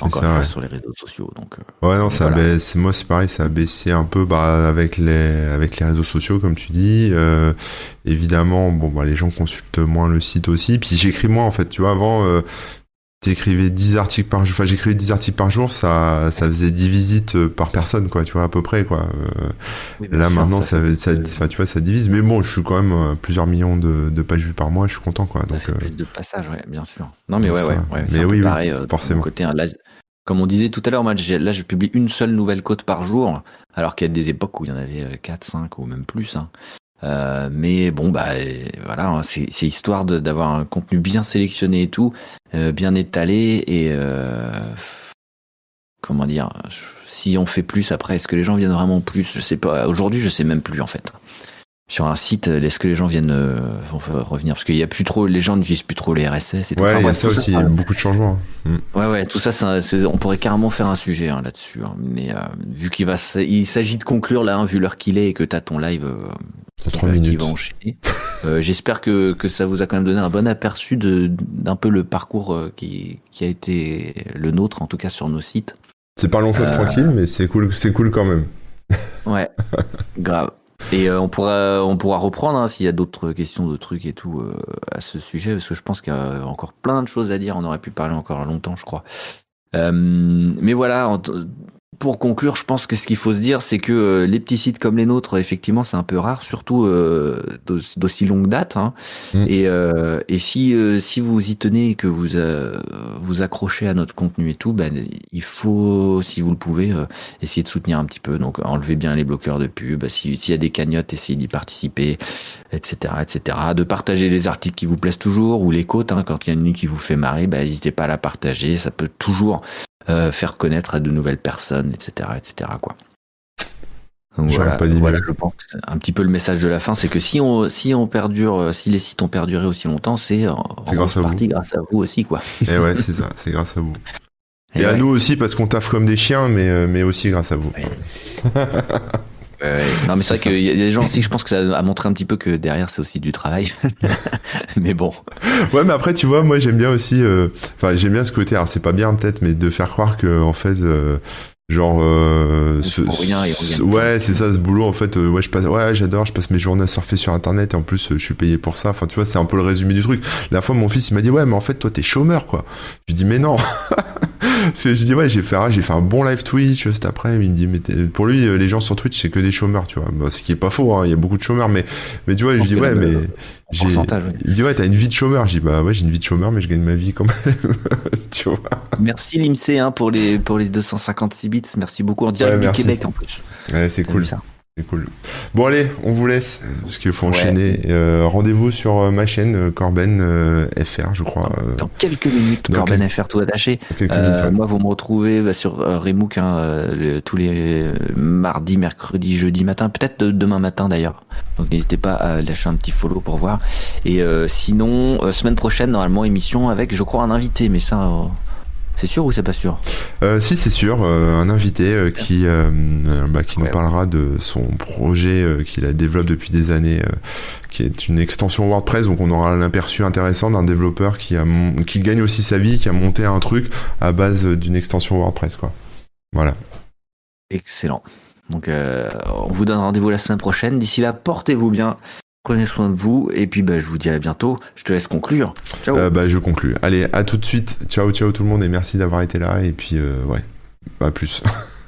encore une fois sur les réseaux sociaux. Donc ouais, non, ça baisse. Moi, c'est pareil, ça a baissé un peu bah, avec les avec les réseaux sociaux, comme tu dis. évidemment, bon, bah, les gens consultent moins le site aussi. Puis j'écris moins en fait. Tu vois, avant t'écrivais 10 articles par jour, enfin j'écrivais 10 articles par jour, ça, ça faisait 10 visites euh, par personne, quoi, tu vois, à peu près, quoi. Euh, là, maintenant, ça, ça, ça, tu vois, ça divise, mais bon, je suis quand même euh, plusieurs millions de, de, pages vues par mois, je suis content, quoi. Donc, plus de passages, ouais, bien sûr. Non, mais ouais, ouais, ouais, mais oui, pareil, forcément. Côté, hein, là, comme on disait tout à l'heure, là, je publie une seule nouvelle côte par jour, alors qu'il y a des époques où il y en avait 4, 5 ou même plus, hein. Euh, mais bon, bah voilà, hein, c'est histoire d'avoir un contenu bien sélectionné et tout, euh, bien étalé et euh, comment dire. Si on fait plus après, est-ce que les gens viennent vraiment plus? Je sais pas. Aujourd'hui, je sais même plus en fait sur un site, est-ce que les gens viennent euh, revenir? Parce qu'il y a plus trop, les gens ne visent plus trop les RSS. Et tout. Ouais, il y a ça aussi, beaucoup de changements. Mm. Ouais, ouais, tout ça, on pourrait carrément faire un sujet hein, là-dessus. Hein. Mais euh, vu qu'il va, il s'agit de conclure là, hein, vu l'heure qu'il est et que tu as ton live euh, 3 minutes. Euh, J'espère que, que ça vous a quand même donné un bon aperçu d'un peu le parcours euh, qui, qui a été le nôtre, en tout cas sur nos sites. C'est pas long fleuve tranquille, mais c'est cool, c'est cool quand même. Ouais, grave. Et euh, on pourra on pourra reprendre hein, s'il y a d'autres questions, de trucs et tout euh, à ce sujet, parce que je pense qu'il y a encore plein de choses à dire. On aurait pu parler encore longtemps, je crois. Euh, mais voilà, pour conclure, je pense que ce qu'il faut se dire, c'est que euh, les petits sites comme les nôtres, effectivement, c'est un peu rare, surtout euh, d'aussi longue date. Hein. Mm. Et, euh, et si si vous y tenez et que vous vous accrochez à notre contenu et tout, ben il faut, si vous le pouvez, essayer de soutenir un petit peu. Donc enlevez bien les bloqueurs de pub. S'il y a des cagnottes, essayez d'y participer, etc., etc. De partager les articles qui vous plaisent toujours ou les côtes. Hein, quand il y en a une qui vous fait marrer, ben, n'hésitez pas à la partager. Ça peut toujours euh, faire connaître à de nouvelles personnes, etc., etc. Quoi. voilà, voilà je pense un petit peu le message de la fin, c'est que si on si on perdure, euh, si les sites ont perduré aussi longtemps, c'est en grâce partie grâce à vous aussi, quoi. Et eh ouais, c'est ça, c'est grâce à vous. Et, à nous aussi parce qu'on taffe comme des chiens, mais euh, mais aussi grâce à vous. non, mais c'est vrai qu'il y a des gens aussi, je pense que ça a montré un petit peu que derrière, c'est aussi du travail. mais bon. Ouais, mais après, tu vois, moi, j'aime bien aussi, euh, enfin, j'aime bien ce côté, alors c'est pas bien peut-être, mais de faire croire que, en fait, euh, genre euh, ce, rien, ouais c'est ça ce boulot en fait ouais je passe ouais j'adore je passe mes journées à surfer sur internet et en plus je suis payé pour ça enfin tu vois c'est un peu le résumé du truc la fois mon fils il m'a dit ouais mais en fait toi t'es chômeur quoi je dis mais non Parce que je dis, ouais, j'ai fait, j'ai fait un bon live Twitch cet après. Il me dit, mais pour lui, les gens sur Twitch, c'est que des chômeurs, tu vois. Bah, ce qui est pas faux, hein, il y a beaucoup de chômeurs, mais, mais tu vois, je dis, ouais, mais. J'ai... Il dit, ouais, t'as une vie de chômeur. Dis, bah ouais, j'ai une vie de chômeur, mais je gagne ma vie quand même. tu vois. Merci l'IMC hein, pour, les, pour les 256 bits. Merci beaucoup. En direct du Québec en plus. Ouais, c'est cool. Ça cool. Bon allez, on vous laisse parce qu'il faut enchaîner. Euh, rendez-vous sur euh, ma chaîne euh, Corben FR, je crois. Dans quelques minutes, Corben FR tout attaché. Moi, vous me retrouvez bah, sur Remook hein, tous les mardis, mercredis, jeudi matin, peut-être demain matin d'ailleurs. Donc n'hésitez pas à lâcher un petit follow pour voir. Et sinon, semaine prochaine, normalement, émission avec, je crois, un invité, mais ça c'est sûr ou c'est pas sûr? Euh, Si, c'est sûr. Euh, un invité euh, qui, bah, qui nous parlera de son projet qu'il a développé depuis des années, qui est une extension WordPress. Donc, on aura l'aperçu intéressant d'un développeur qui, a qui gagne aussi sa vie, qui a monté un truc à base d'une extension WordPress. Quoi. Voilà. Excellent. Donc, on vous donne rendez-vous la semaine prochaine. D'ici là, portez-vous bien. Prenez soin de vous et puis bah, je vous dis à bientôt. Je te laisse conclure. Ciao. Euh, bah, je conclue. Allez, à tout de suite. Ciao, ciao tout le monde et merci d'avoir été là. Et puis, euh, ouais, à plus.